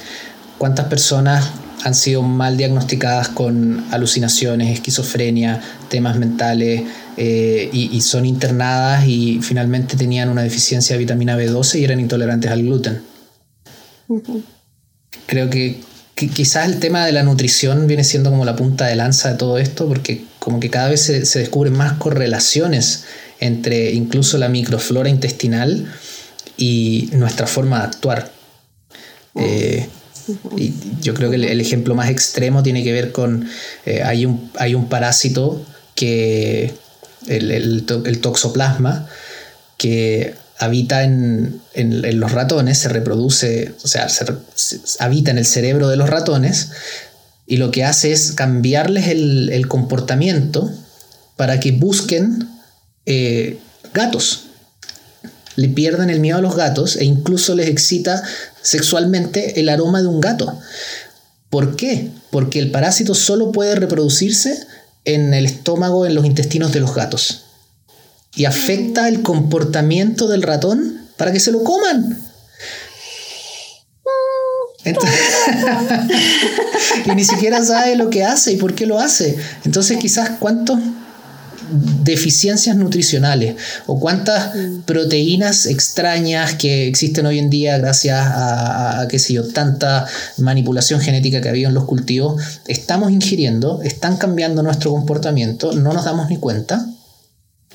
cuántas personas han sido mal diagnosticadas con alucinaciones, esquizofrenia, temas mentales, eh, y, son internadas y finalmente tenían una deficiencia de vitamina B12 y eran intolerantes al gluten. Creo que quizás el tema de la nutrición viene siendo como la punta de lanza de todo esto, porque como que cada vez se, descubren más correlaciones entre incluso la microflora intestinal y nuestra forma de actuar. Eh, y yo creo que el, ejemplo más extremo tiene que ver con, eh, hay, un, hay un parásito que, el, el, el toxoplasma, que habita en, los ratones, se reproduce, o sea, habita en el cerebro de los ratones y lo que hace es cambiarles el, comportamiento para que busquen eh, gatos. Le pierden el miedo a los gatos e incluso les excita sexualmente el aroma de un gato. ¿Por qué? Porque el parásito solo puede reproducirse en el estómago, en los intestinos de los gatos. Y afecta el comportamiento del ratón para que se lo coman. y ni siquiera sabe lo que hace y por qué lo hace. Entonces quizás cuántos deficiencias nutricionales o cuántas mm. proteínas extrañas que existen hoy en día gracias a, qué sé yo, tanta manipulación genética que había en los cultivos, estamos ingiriendo, están cambiando nuestro comportamiento, no nos damos ni cuenta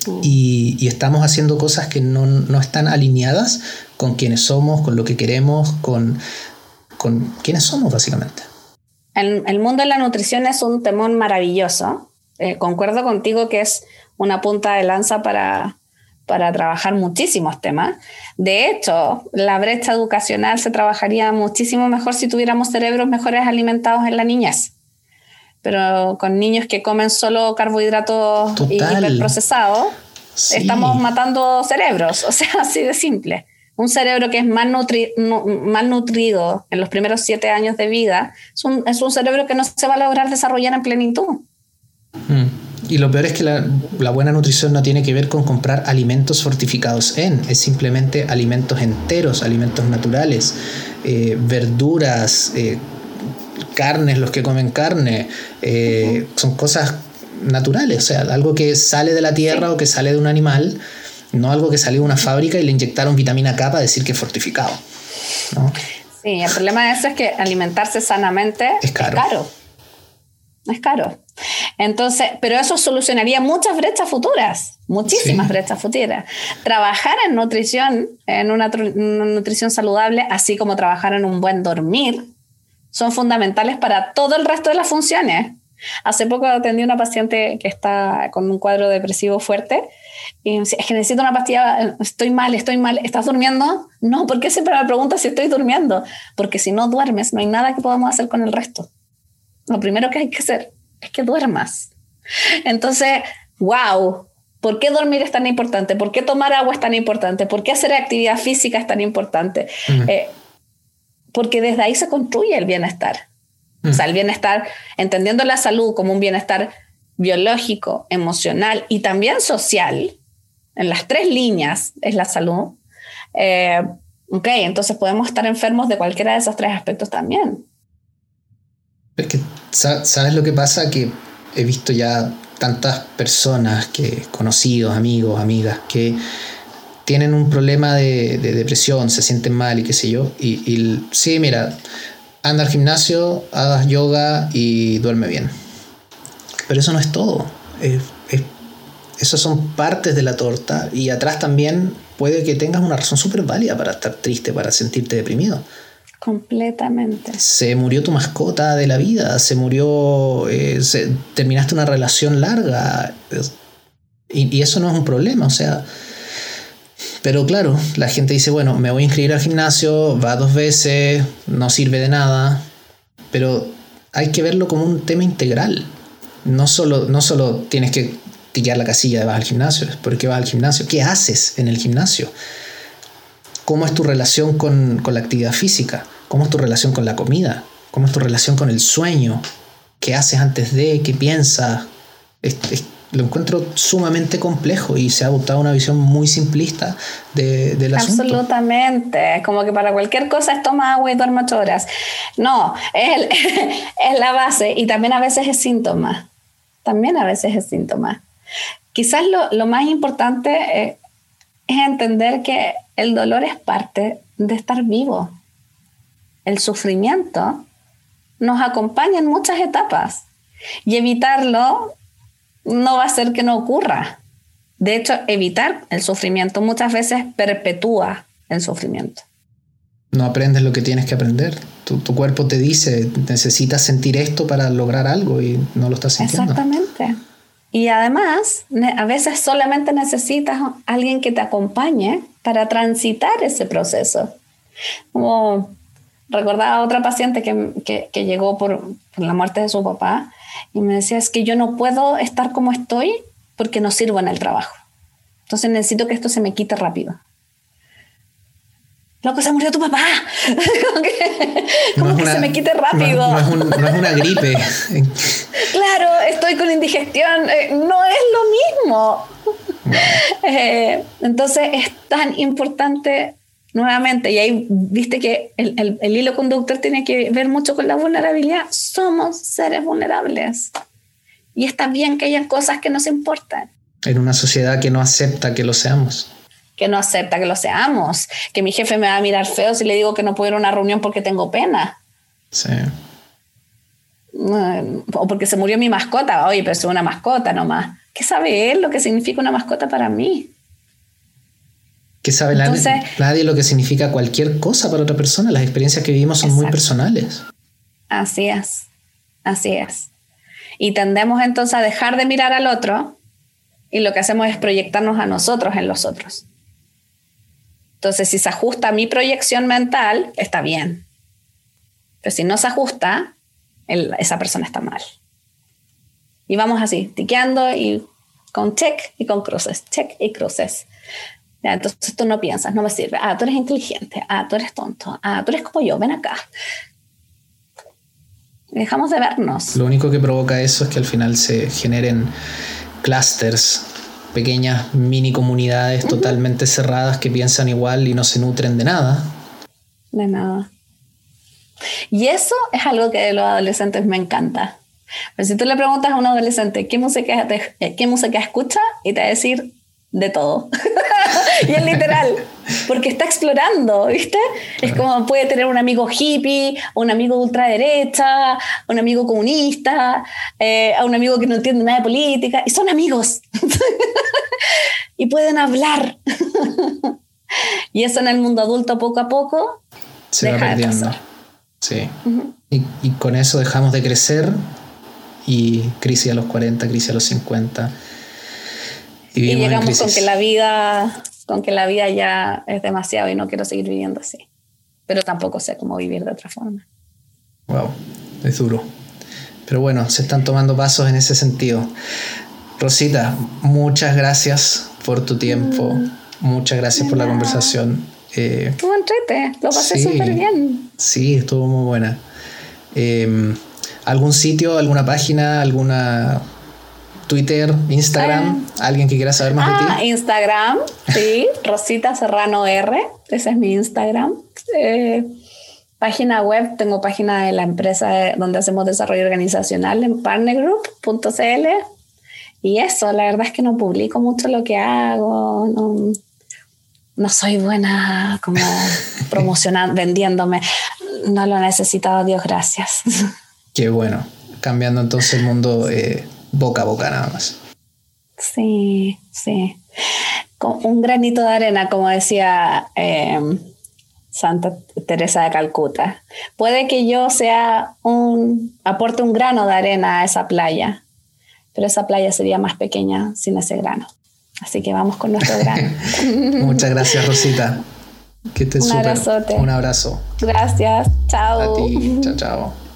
mm. y, estamos haciendo cosas que no, están alineadas con quienes somos, con lo que queremos, con, con quienes somos básicamente. El, el mundo de la nutrición es un temón maravilloso eh, concuerdo contigo que es una punta de lanza para, para trabajar muchísimos temas. De hecho, la brecha educacional se trabajaría muchísimo mejor si tuviéramos cerebros mejores alimentados en la niñez. Pero con niños que comen solo carbohidratos y hiperprocesados, estamos matando cerebros, o sea, así de simple. Un cerebro que es mal, nutrido en los primeros siete años de vida es un, es un cerebro que no se va a lograr desarrollar en plenitud. Mm. Y lo peor es que la, buena nutrición no tiene que ver con comprar alimentos fortificados en, es simplemente alimentos enteros, alimentos naturales, eh, verduras, eh, carnes, los que comen carne, eh, son cosas naturales, o sea, algo que sale de la tierra o que sale de un animal, no algo que salió de una fábrica y le inyectaron vitamina K para decir que es fortificado. Sí, el problema de eso es que alimentarse sanamente Es caro. Es caro. Entonces, pero eso solucionaría muchas brechas futuras, muchísimas brechas futuras. Trabajar en nutrición, en una, nutrición saludable, así como trabajar en un buen dormir, son fundamentales para todo el resto de las funciones. Hace poco atendí a una paciente que está con un cuadro depresivo fuerte y es que necesito una pastilla, estoy mal, estoy mal, ¿estás durmiendo? No, ¿por qué siempre me preguntas si estoy durmiendo? Porque si no duermes, no hay nada que podamos hacer con el resto. Lo primero que hay que hacer es que duermas. Entonces, wow, ¿por qué dormir es tan importante? ¿Por qué tomar agua es tan importante? ¿Por qué hacer actividad física es tan importante? Eh, porque desde ahí se construye el bienestar. O sea, el bienestar, entendiendo la salud como un bienestar biológico, emocional y también social, en las tres líneas es la salud. Eh, ok, entonces podemos estar enfermos de cualquiera de esos tres aspectos también. Es que, ¿sabes lo que pasa? Que he visto ya tantas personas, que, conocidos, amigos, amigas, que tienen un problema de, depresión, se sienten mal y qué sé yo. Y, sí, mira, anda al gimnasio, hagas yoga y duerme bien. Pero eso no es todo. Es, esas son partes de la torta y atrás también puede que tengas una razón súper válida para estar triste, para sentirte deprimido. Completamente. Se murió tu mascota de la vida, se murió, eh, terminaste una relación larga. Y, y, eso no es un problema, o sea. Pero claro, la gente dice, bueno, me voy a inscribir al gimnasio, va dos veces, no sirve de nada. Pero hay que verlo como un tema integral. No solo, no solo tienes que tirar la casilla de vas al gimnasio, ¿por qué vas al gimnasio? ¿Qué haces en el gimnasio? ¿Cómo es tu relación con, la actividad física? ¿Cómo es tu relación con la comida? ¿Cómo es tu relación con el sueño? ¿Qué haces antes de? ¿Qué piensas? lo encuentro sumamente complejo y se ha adoptado una visión muy simplista de, del asunto. Absolutamente, es como que para cualquier cosa es toma agua y duerme ocho horas. No, es, es la base y también a veces es síntoma. También a veces es síntoma. Quizás lo, lo más importante es, es entender que el dolor es parte de estar vivo. El sufrimiento nos acompaña en muchas etapas y evitarlo no va a hacer que no ocurra. De hecho, evitar el sufrimiento muchas veces perpetúa el sufrimiento. No aprendes lo que tienes que aprender. Tu, cuerpo te dice, necesitas sentir esto para lograr algo y no lo estás sintiendo. Exactamente. Y además, a veces solamente necesitas alguien que te acompañe para transitar ese proceso. Como recordaba a otra paciente que, que, llegó por, por, la muerte de su papá y me decía, es que yo no puedo estar como estoy porque no sirvo en el trabajo. Entonces necesito que esto se me quite rápido. Loco, se murió tu papá. como que, se me quite rápido. No, es, una gripe. claro, estoy con indigestión. Eh, no es lo mismo. Eh, entonces es tan importante nuevamente, y ahí viste que el, el, hilo conductor tiene que ver mucho con la vulnerabilidad. Somos seres vulnerables. Y está bien que hayan cosas que nos importan. En una sociedad que no acepta que lo seamos. Que no acepta que lo seamos. Que mi jefe me va a mirar feo si le digo que no puedo ir a una reunión porque tengo pena. Sí. O porque se murió mi mascota. Oye, pero es una mascota nomás. ¿Qué sabe él lo que significa una mascota para mí? ¿Qué sabe nadie, lo que significa cualquier cosa para otra persona? Las experiencias que vivimos son muy personales. Así es, así es. Y tendemos entonces a dejar de mirar al otro y lo que hacemos es proyectarnos a nosotros en los otros. Entonces, si se ajusta a mi proyección mental, está bien. Pero si no se ajusta, esa persona está mal. Y vamos así, tiqueando y con check y con cruces, check y cruces. entonces tú no piensas, no me sirve. Ah, tú eres inteligente. Ah, tú eres tonto. Ah, tú eres como yo, ven acá. Dejamos de vernos. Lo único que provoca eso es que al final se generen clusters, pequeñas mini comunidades totalmente cerradas que piensan igual y no se nutren de nada. De nada. Y eso es algo que de los adolescentes me encanta. Pero si tú le preguntas a un adolescente qué música, qué música escucha, y te va a decir de todo. y es literal, porque está explorando, ¿viste? Es como puede tener un amigo hippie, un amigo de ultraderecha, un amigo comunista, eh, a un amigo que no entiende nada de política, y son amigos. y pueden hablar. y eso en el mundo adulto poco a poco se va perdiendo. Sí. y, y con eso dejamos de crecer y crisis a los 40, crisis a los 50. Y, llegamos con que la vida, con que la vida ya es demasiado y no quiero seguir viviendo así. Pero tampoco sé cómo vivir de otra forma. Wow, es duro. Pero bueno, se están tomando pasos en ese sentido. Rosita, muchas gracias por tu tiempo. Mm. muchas gracias por la conversación. Eh, estuvo entrete, lo pasé súper bien. Sí, estuvo muy buena. Eh, ¿Algún sitio, alguna página, alguna Twitter, Instagram? Ah. ¿Alguien que quiera saber más de ti? Ah, Instagram, sí, Rosita Serrano R, ese es mi Instagram. Eh, página web, tengo página de la empresa donde hacemos desarrollo organizacional en partnergroup.cl. Y eso, la verdad es que no publico mucho lo que hago, no, no soy buena como promocionando, vendiéndome. No lo he necesitado, Dios gracias. Qué bueno. Cambiando entonces el mundo eh, boca a boca nada más. Sí, sí. Con un granito de arena, como decía em, Santa Teresa de Calcuta. Puede que yo sea un, aporte un grano de arena a esa playa, pero esa playa sería más pequeña sin ese grano. Así que vamos con nuestro grano. Muchas gracias, Rosita. Que te un Un abrazo. Gracias. Chao. A ti. Chao, chao.